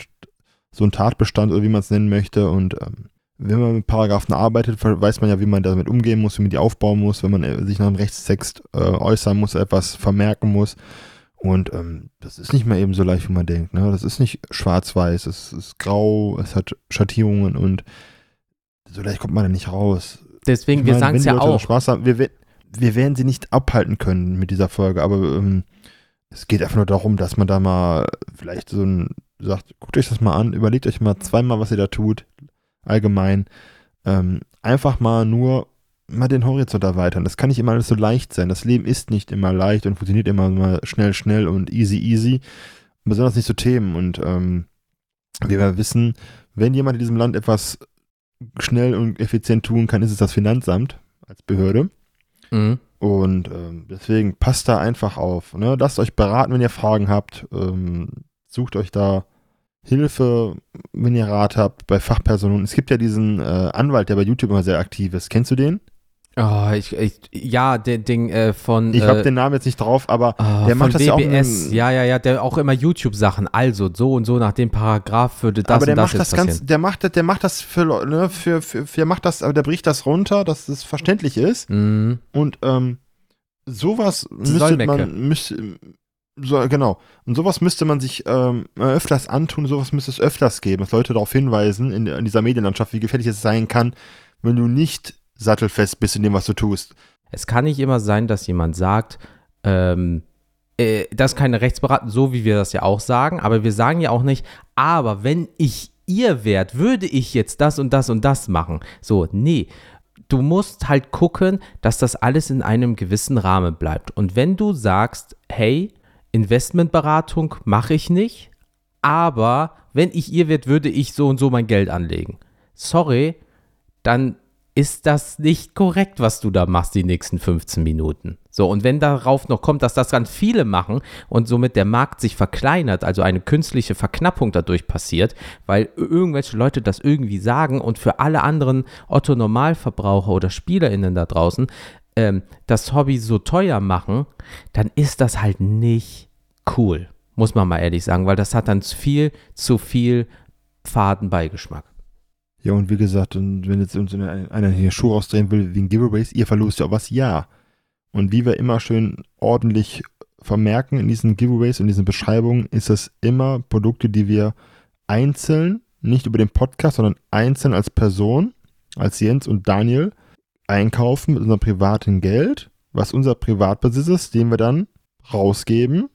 so ein Tatbestand oder wie man es nennen möchte. Und ähm, wenn man mit Paragraphen arbeitet, weiß man ja, wie man damit umgehen muss, wie man die aufbauen muss, wenn man äh, sich nach einem Rechtstext äh, äußern muss, etwas vermerken muss. Und ähm, das ist nicht mehr eben so leicht, wie man denkt. Ne? Das ist nicht schwarz-weiß, es ist grau, es hat Schattierungen und so leicht kommt man da nicht raus. Deswegen, ich wir sagen es ja auch. Spaß haben, wir, wir werden sie nicht abhalten können mit dieser Folge, aber ähm, es geht einfach nur darum, dass man da mal vielleicht so ein sagt, guckt euch das mal an, überlegt euch mal zweimal, was ihr da tut, allgemein ähm, einfach mal nur mal den Horizont erweitern. Das kann nicht immer alles so leicht sein. Das Leben ist nicht immer leicht und funktioniert immer mal schnell, schnell und easy, easy. Besonders nicht so Themen. Und ähm, wir wissen, wenn jemand in diesem Land etwas schnell und effizient tun kann, ist es das Finanzamt als Behörde. Mhm. Und ähm, deswegen passt da einfach auf. Ne? Lasst euch beraten, wenn ihr Fragen habt. Ähm, sucht euch da Hilfe, wenn ihr Rat habt, bei Fachpersonen. Es gibt ja diesen äh, Anwalt, der bei YouTube immer sehr aktiv ist. Kennst du den? Oh, ich, ich, ja, der Ding äh, von. Ich habe äh, den Namen jetzt nicht drauf, aber oh, der macht das BBS, ja auch. Ja, ja, ja, der auch immer YouTube-Sachen. Also so und so nach dem Paragraph würde das aber der und das macht das ganz, der macht das, der macht das für, ne, für, für, für, der macht das, aber der bricht das runter, dass es verständlich ist. Mhm. Und ähm, sowas müsste man, müsste, so, genau. Und sowas müsste man sich ähm, öfters antun, sowas müsste es öfters geben, dass Leute darauf hinweisen, in, in, dieser Medienlandschaft, wie gefährlich es sein kann, wenn du nicht sattelfest bist in dem, was du tust. Es kann nicht immer sein, dass jemand sagt, ähm, äh, das ist keine Rechtsberatung, so wie wir das ja auch sagen, aber wir sagen ja auch nicht, aber wenn ich ihr wärt, würde ich jetzt das und das und das machen. So, nee. Du musst halt gucken, dass das alles in einem gewissen Rahmen bleibt. Und wenn du sagst, hey, Investmentberatung mache ich nicht, aber wenn ich ihr wird, würde ich so und so mein Geld anlegen. Sorry, dann ist das nicht korrekt, was du da machst, die nächsten 15 Minuten. So, und wenn darauf noch kommt, dass das ganz viele machen und somit der Markt sich verkleinert, also eine künstliche Verknappung dadurch passiert, weil irgendwelche Leute das irgendwie sagen und für alle anderen Otto-Normalverbraucher oder SpielerInnen da draußen ähm, das Hobby so teuer machen, dann ist das halt nicht cool, muss man mal ehrlich sagen, weil das hat dann viel zu viel Fadenbeigeschmack. Ja, und wie gesagt, und wenn jetzt uns einer hier Schuh ausdrehen will wegen Giveaways, ihr verlost ja auch was, ja. Und wie wir immer schön ordentlich vermerken in diesen Giveaways, in diesen Beschreibungen, ist es immer Produkte, die wir einzeln, nicht über den Podcast, sondern einzeln als Person, als Jens und Daniel, einkaufen mit unserem privaten Geld, was unser Privatbesitz ist, den wir dann rausgeben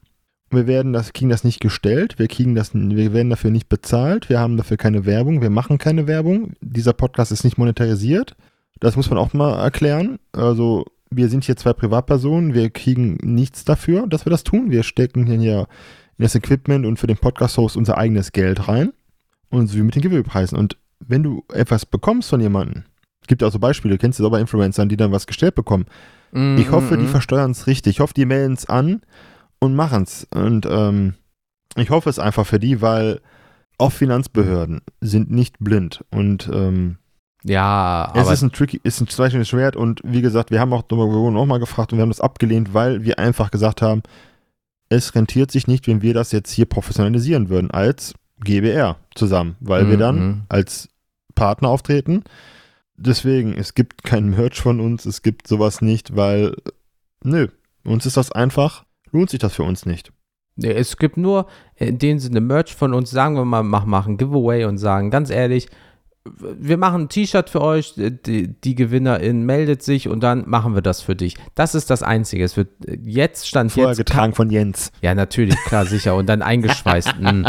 wir werden das, kriegen das nicht gestellt, wir kriegen das, wir werden dafür nicht bezahlt, wir haben dafür keine Werbung, wir machen keine Werbung. Dieser Podcast ist nicht monetarisiert. Das muss man auch mal erklären. Also, wir sind hier zwei Privatpersonen, wir kriegen nichts dafür, dass wir das tun. Wir stecken hier in das Equipment und für den Podcast-Host unser eigenes Geld rein. Und so wie mit den Gewinnpreisen. Und wenn du etwas bekommst von jemandem, gibt ja auch so Beispiele, du kennst auch bei Influencern, die dann was gestellt bekommen. Mm. Ich hoffe, die mhm. versteuern es richtig. Ich hoffe, die melden es an und machen es. Und ähm, ich hoffe es einfach für die, weil auch Finanzbehörden sind nicht blind. Und ähm, ja, es ist ein tricky, ist ein zweischneidiges Schwert. Und wie gesagt, wir haben auch darüber mal gefragt und wir haben das abgelehnt, weil wir einfach gesagt haben, es rentiert sich nicht, wenn wir das jetzt hier professionalisieren würden als GBR zusammen, weil mhm. wir dann mhm. als Partner auftreten. Deswegen, es gibt kein Merch von uns, es gibt sowas nicht, weil, nö, uns ist das einfach lohnt sich das für uns nicht. Es gibt nur in dem Sinne Merch von uns, sagen wir mal, machen Giveaway und sagen ganz ehrlich, wir machen ein T-Shirt für euch, die, die, Gewinnerin meldet sich und dann machen wir das für dich. Das ist das Einzige. Es wird jetzt stand Vorher jetzt getragen von Jens. Ja, natürlich, klar, sicher. Und dann eingeschweißt. mm.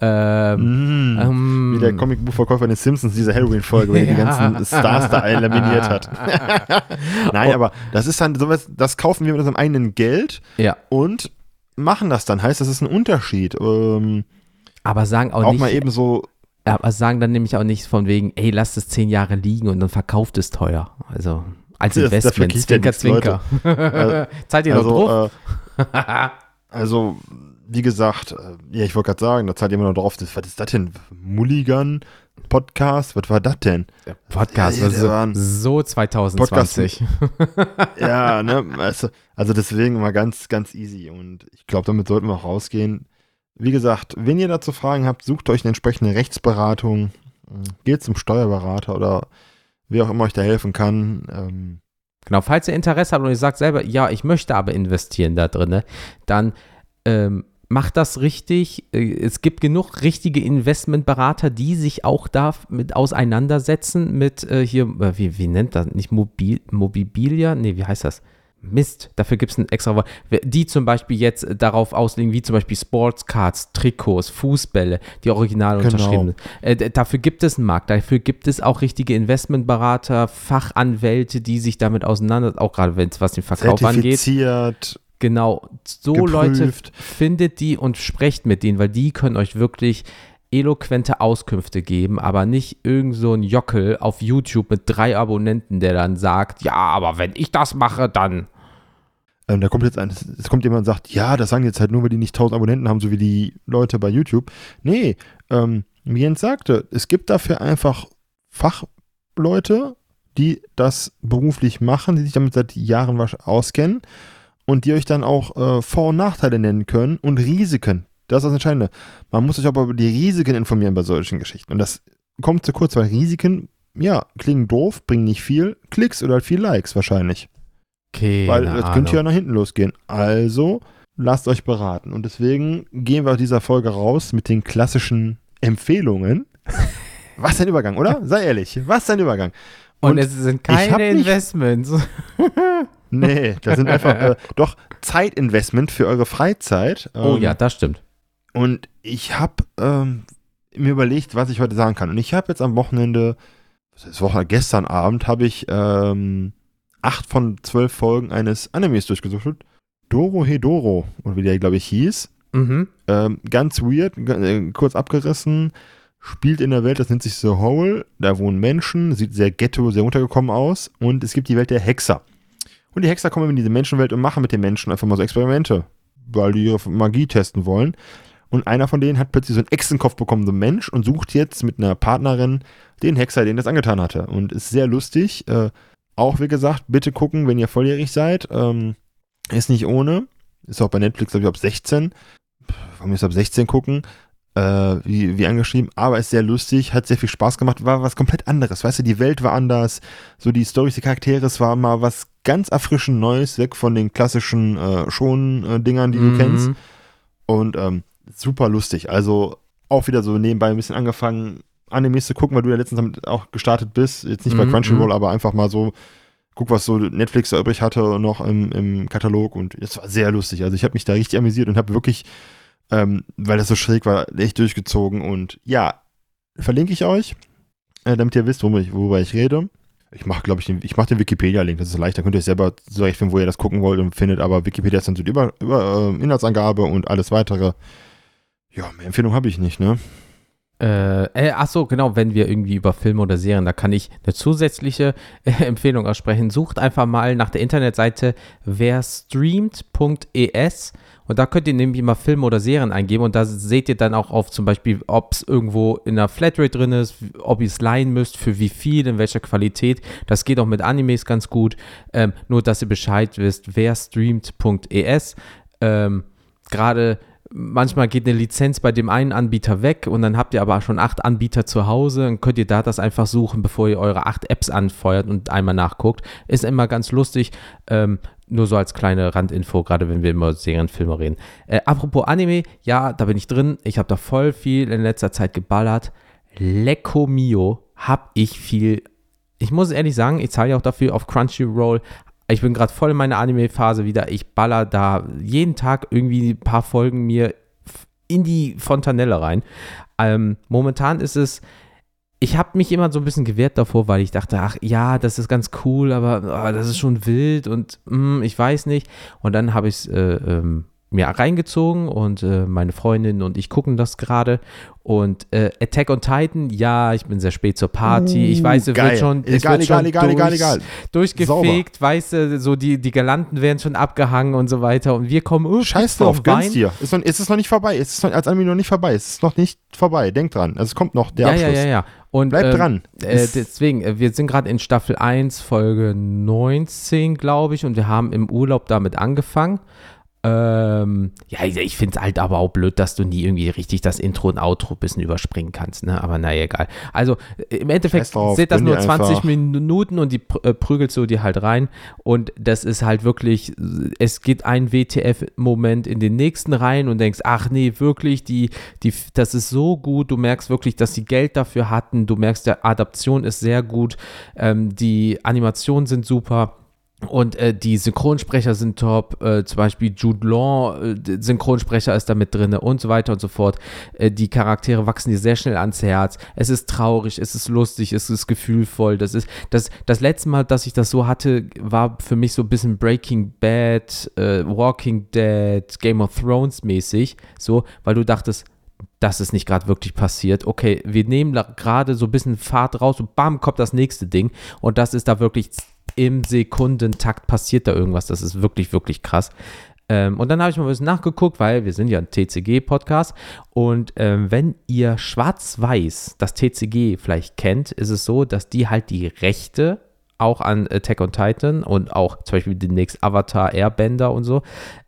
Ähm, mm. Ähm, Wie der Comicbuchverkäufer in den Simpsons, diese Halloween-Folge, wenn er ja. die ganzen Stars da einlaminiert hat. Nein, oh. aber das ist dann sowas, das kaufen wir mit unserem eigenen Geld ja. und machen das dann. Heißt, das ist ein Unterschied. Ähm, aber sagen auch, auch nicht. mal eben so aber sagen dann nämlich auch nicht von wegen, ey, lasst es zehn Jahre liegen und dann verkauft es teuer. Also als das, Investment, Zwinker, Zwinker. also, Zahlt ihr also, noch drauf? Äh, also, wie gesagt, äh, ja, ich wollte gerade sagen, da zahlt ihr immer noch drauf. was ist das denn? Mulligan? Podcast? Was war das denn? Der Podcast, ja, ja, so, so 2020. Podcast, ja, ne, also, also deswegen mal ganz, ganz easy. Und ich glaube, damit sollten wir auch rausgehen. Wie gesagt, wenn ihr dazu Fragen habt, sucht euch eine entsprechende Rechtsberatung, geht zum Steuerberater oder wer auch immer euch da helfen kann. Ähm genau, falls ihr Interesse habt und ihr sagt selber, ja, ich möchte aber investieren da drin, dann ähm, macht das richtig. Äh, es gibt genug richtige Investmentberater, die sich auch da mit auseinandersetzen mit äh, hier, äh, wie, wie nennt das, nicht Mobil, Mobilia? Nee, wie heißt das? Mist, dafür gibt es ein extra Wort. Die zum Beispiel jetzt darauf auslegen, wie zum Beispiel Sportscards, Trikots, Fußbälle, die original genau. unterschrieben sind. Äh, dafür gibt es einen Markt, dafür gibt es auch richtige Investmentberater, Fachanwälte, die sich damit auseinandersetzen, auch gerade wenn es was den Verkauf angeht. Genau, so geprüft. Leute findet die und sprecht mit denen, weil die können euch wirklich eloquente Auskünfte geben, aber nicht irgend so ein Jockel auf YouTube mit drei Abonnenten, der dann sagt, ja, aber wenn ich das mache, dann. Ähm, da kommt jetzt ein, es kommt jemand und sagt, ja, das sagen jetzt halt nur, weil die nicht 1000 Abonnenten haben, so wie die Leute bei YouTube. Nee, ähm, wie Jens sagte, es gibt dafür einfach Fachleute, die das beruflich machen, die sich damit seit Jahren auskennen und die euch dann auch äh, Vor- und Nachteile nennen können und Risiken. Das ist das Entscheidende. Man muss sich aber über die Risiken informieren bei solchen Geschichten. Und das kommt zu kurz, weil Risiken, ja, klingen doof, bringen nicht viel Klicks oder viel Likes wahrscheinlich. Okay. Weil es könnte ja nach hinten losgehen. Also lasst euch beraten. Und deswegen gehen wir aus dieser Folge raus mit den klassischen Empfehlungen. was ein Übergang, oder? Sei ehrlich, was ein Übergang. Und, Und es sind keine Investments. nee, das sind einfach äh, doch Zeitinvestment für eure Freizeit. oh ja, ähm, das stimmt. Und ich habe ähm, mir überlegt, was ich heute sagen kann. Und ich habe jetzt am Wochenende, was ist Woche, gestern Abend, habe ich ähm, acht von zwölf Folgen eines Animes durchgesucht. Doro Hedoro, oder wie der, glaube ich, hieß. Mhm. Ähm, ganz weird, äh, kurz abgerissen. spielt in der Welt, das nennt sich The Hole. Da wohnen Menschen, sieht sehr ghetto, sehr untergekommen aus. Und es gibt die Welt der Hexer. Und die Hexer kommen in diese Menschenwelt und machen mit den Menschen einfach mal so Experimente, weil die ihre Magie testen wollen. Und einer von denen hat plötzlich so einen Echsenkopf bekommen, so ein Mensch, und sucht jetzt mit einer Partnerin den Hexer, den das angetan hatte. Und ist sehr lustig. Äh, auch wie gesagt, bitte gucken, wenn ihr volljährig seid. Ähm, ist nicht ohne. Ist auch bei Netflix, glaube ich, ab 16. Warum ist ab 16 gucken? Äh, wie, wie angeschrieben, aber ist sehr lustig, hat sehr viel Spaß gemacht, war was komplett anderes. Weißt du, die Welt war anders, so die Storys, die Charaktere, es war mal was ganz erfrischend Neues, weg von den klassischen äh, Schon-Dingern, die mhm. du kennst. Und ähm, super lustig. Also auch wieder so nebenbei ein bisschen angefangen, Animes zu gucken, weil du ja letztens damit auch gestartet bist. Jetzt nicht mhm. bei Crunchyroll, mhm. aber einfach mal so, guck, was so Netflix da übrig hatte noch im, im Katalog. Und es war sehr lustig. Also ich habe mich da richtig amüsiert und habe wirklich ähm, weil das so schräg war, echt durchgezogen. Und ja, verlinke ich euch, äh, damit ihr wisst, worüber ich, worüber ich rede. Ich mache, glaube ich, den, ich mache den Wikipedia-Link, das ist leicht, da könnt ihr selber zurechtfinden, wo ihr das gucken wollt und findet, aber Wikipedia ist dann so die über, über äh, Inhaltsangabe und alles weitere. Ja, mehr Empfehlung habe ich nicht, ne? Äh, äh, ach so, genau, wenn wir irgendwie über Filme oder Serien, da kann ich eine zusätzliche äh, Empfehlung aussprechen. Sucht einfach mal nach der Internetseite werstreamt.es und da könnt ihr nämlich mal Filme oder Serien eingeben und da seht ihr dann auch auf zum Beispiel, ob es irgendwo in der Flatrate drin ist, ob ihr es leihen müsst, für wie viel, in welcher Qualität. Das geht auch mit Animes ganz gut. Ähm, nur, dass ihr Bescheid wisst, wer streamt.es. Ähm, Gerade manchmal geht eine Lizenz bei dem einen Anbieter weg und dann habt ihr aber schon acht Anbieter zu Hause und könnt ihr da das einfach suchen, bevor ihr eure acht Apps anfeuert und einmal nachguckt. Ist immer ganz lustig. Ähm, nur so als kleine Randinfo, gerade wenn wir über Serienfilme reden. Äh, apropos Anime, ja, da bin ich drin. Ich habe da voll viel in letzter Zeit geballert. Lecco Mio habe ich viel. Ich muss ehrlich sagen, ich zahle ja auch dafür auf Crunchyroll. Ich bin gerade voll in meiner Anime-Phase wieder. Ich baller da jeden Tag irgendwie ein paar Folgen mir in die Fontanelle rein. Ähm, momentan ist es ich habe mich immer so ein bisschen gewehrt davor, weil ich dachte, ach ja, das ist ganz cool, aber oh, das ist schon wild und mm, ich weiß nicht. Und dann habe ich es äh, ähm, mir reingezogen und äh, meine Freundin und ich gucken das gerade. Und äh, Attack on Titan, ja, ich bin sehr spät zur Party. Uh, ich weiß, es geil. wird schon, es egal, wird egal, schon egal, durch, egal, egal. durchgefegt, weißt du, so die, die Galanten werden schon abgehangen und so weiter. Und wir kommen, oh, Scheiß drauf, gönn's dir. Ist, noch, ist es noch nicht vorbei? Ist es noch, als Anime noch nicht vorbei? Ist es noch nicht vorbei? Denk dran. Also es kommt noch der ja, Abschluss. Ja, ja, ja. Und, Bleib ähm, dran. Äh, deswegen, äh, wir sind gerade in Staffel 1, Folge 19, glaube ich, und wir haben im Urlaub damit angefangen. Ähm, ja, ich finde es halt aber auch blöd, dass du nie irgendwie richtig das Intro und Outro ein bisschen überspringen kannst, ne? Aber naja, egal. Also äh, im Endeffekt drauf, sind das nur 20 einfach. Minuten und die äh, prügelst du dir halt rein. Und das ist halt wirklich, es geht ein WTF-Moment in den nächsten rein und denkst, ach nee, wirklich, die, die, das ist so gut. Du merkst wirklich, dass sie Geld dafür hatten. Du merkst, der Adaption ist sehr gut. Ähm, die Animationen sind super. Und äh, die Synchronsprecher sind top, äh, zum Beispiel Jude Law, äh, Synchronsprecher ist da mit drin und so weiter und so fort. Äh, die Charaktere wachsen dir sehr schnell ans Herz. Es ist traurig, es ist lustig, es ist gefühlvoll. Das ist das, das letzte Mal, dass ich das so hatte, war für mich so ein bisschen Breaking Bad, äh, Walking Dead, Game of Thrones mäßig, so, weil du dachtest, das ist nicht gerade wirklich passiert. Okay, wir nehmen gerade so ein bisschen Fahrt raus und bam, kommt das nächste Ding. Und das ist da wirklich im Sekundentakt passiert da irgendwas. Das ist wirklich, wirklich krass. Ähm, und dann habe ich mal ein bisschen nachgeguckt, weil wir sind ja ein TCG-Podcast. Und ähm, wenn ihr Schwarz-Weiß, das TCG vielleicht kennt, ist es so, dass die halt die Rechte auch an Attack on Titan und auch zum Beispiel demnächst Avatar Airbender und so.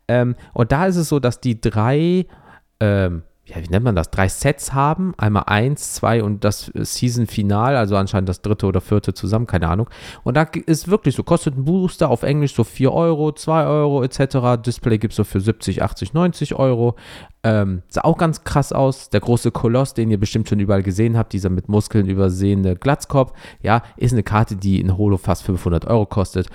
Ähm, und da ist es so, dass die drei ähm, ja, wie nennt man das, drei Sets haben. Einmal eins, zwei und das Season-Final, also anscheinend das dritte oder vierte zusammen, keine Ahnung. Und da ist wirklich so, kostet ein Booster auf Englisch so 4 Euro, 2 Euro etc. Display gibt es so für 70, 80, 90 Euro. Ähm, sah auch ganz krass aus. Der große Koloss, den ihr bestimmt schon überall gesehen habt, dieser mit Muskeln übersehene Glatzkopf, ja, ist eine Karte, die in Holo fast 500 Euro kostet.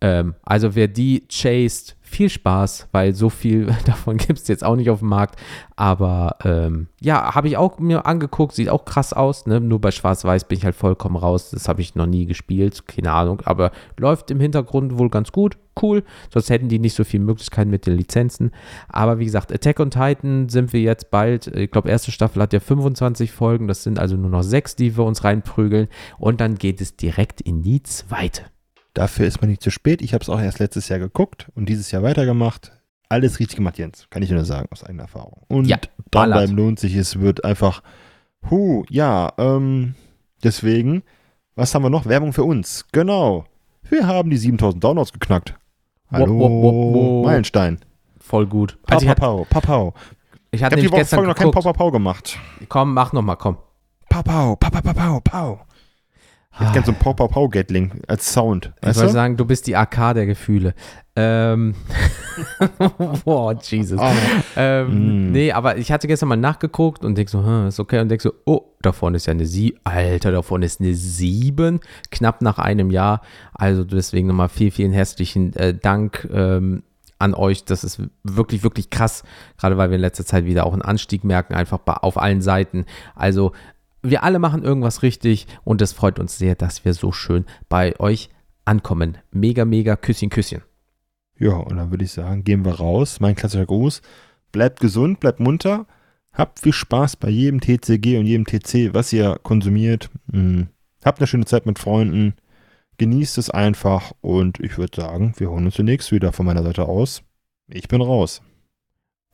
Ähm, also wer die chased, viel Spaß, weil so viel davon gibt es jetzt auch nicht auf dem Markt. Aber ähm, ja, habe ich auch mir angeguckt, sieht auch krass aus. Ne? Nur bei Schwarz-Weiß bin ich halt vollkommen raus. Das habe ich noch nie gespielt, keine Ahnung. Aber läuft im Hintergrund wohl ganz gut. cool, sonst hätten die nicht so viele Möglichkeiten mit den Lizenzen. Aber wie gesagt, Attack on Titan sind wir jetzt bald, ich glaube, erste Staffel hat ja 25 Folgen, das sind also nur noch sechs, die wir uns reinprügeln. Und dann geht es direkt in die zweite. Dafür ist man nicht zu spät. Ich habe es auch erst letztes Jahr geguckt und dieses Jahr weitergemacht. Alles richtig gemacht, Jens. Kann ich nur sagen, aus eigener Erfahrung. Und Ja, dranbleiben lohnt sich. Es wird einfach, hu, ja, ähm, deswegen, was haben wir noch? Werbung für uns. Genau. Wir haben die 7000 Downloads geknackt. Hallo, wop, wop, wop. Meilenstein. Voll gut. Pau, Also ich, pau, hat, pau, pau, pau. ich Ich hatte habe die Woche gestern Folge noch kein Pau, geguckt. Pau, Pau gemacht. Komm, mach noch mal, komm. Pau, pau, pau, pau, pau, pau, pau. Ich hätte gerne so ein Pau, Pau, Pau Gatling als Sound. Ich wollte sagen, du bist die AK der Gefühle. Ähm. oh, Jesus. Ah, Ähm, Mm. Nee, aber ich hatte gestern mal nachgeguckt und denk so, hm, ist okay. Und denk so, oh, da vorne ist ja eine 7. Alter, da vorne ist eine 7. Knapp nach einem Jahr. Also deswegen nochmal vielen, vielen herzlichen äh, Dank ähm, an euch. Das ist wirklich, wirklich krass. Gerade weil wir in letzter Zeit wieder auch einen Anstieg merken, einfach auf allen Seiten. Also wir alle machen irgendwas richtig und es freut uns sehr, dass wir so schön bei euch ankommen. Mega, mega Küsschen, Küsschen. Ja, und dann würde ich sagen, gehen wir raus. Mein klassischer Gruß. Bleibt gesund, bleibt munter. Habt viel Spaß bei jedem TCG und jedem TC, was ihr konsumiert. Hm. Habt eine schöne Zeit mit Freunden. Genießt es einfach. Und ich würde sagen, wir holen uns zunächst wieder von meiner Seite aus. Ich bin raus.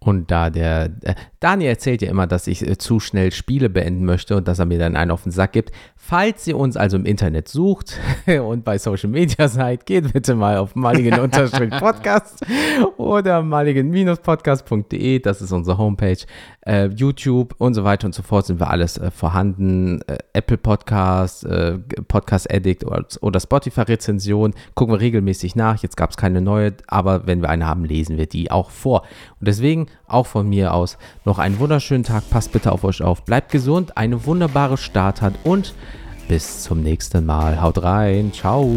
Und da der äh, Daniel erzählt ja immer, dass ich äh, zu schnell Spiele beenden möchte und dass er mir dann einen auf den Sack gibt. Falls ihr uns also im Internet sucht und bei Social Media seid, geht bitte mal auf maligen-podcast oder maligen-podcast.de, das ist unsere Homepage. Äh, YouTube und so weiter und so fort sind wir alles äh, vorhanden. Äh, Apple Podcast, äh, Podcast Addict oder, oder Spotify-Rezension gucken wir regelmäßig nach. Jetzt gab es keine neue, aber wenn wir eine haben, lesen wir die auch vor. Und deswegen auch von mir aus noch einen wunderschönen Tag. Passt bitte auf euch auf. Bleibt gesund, eine wunderbare Start hat und bis zum nächsten Mal. Haut rein. Ciao.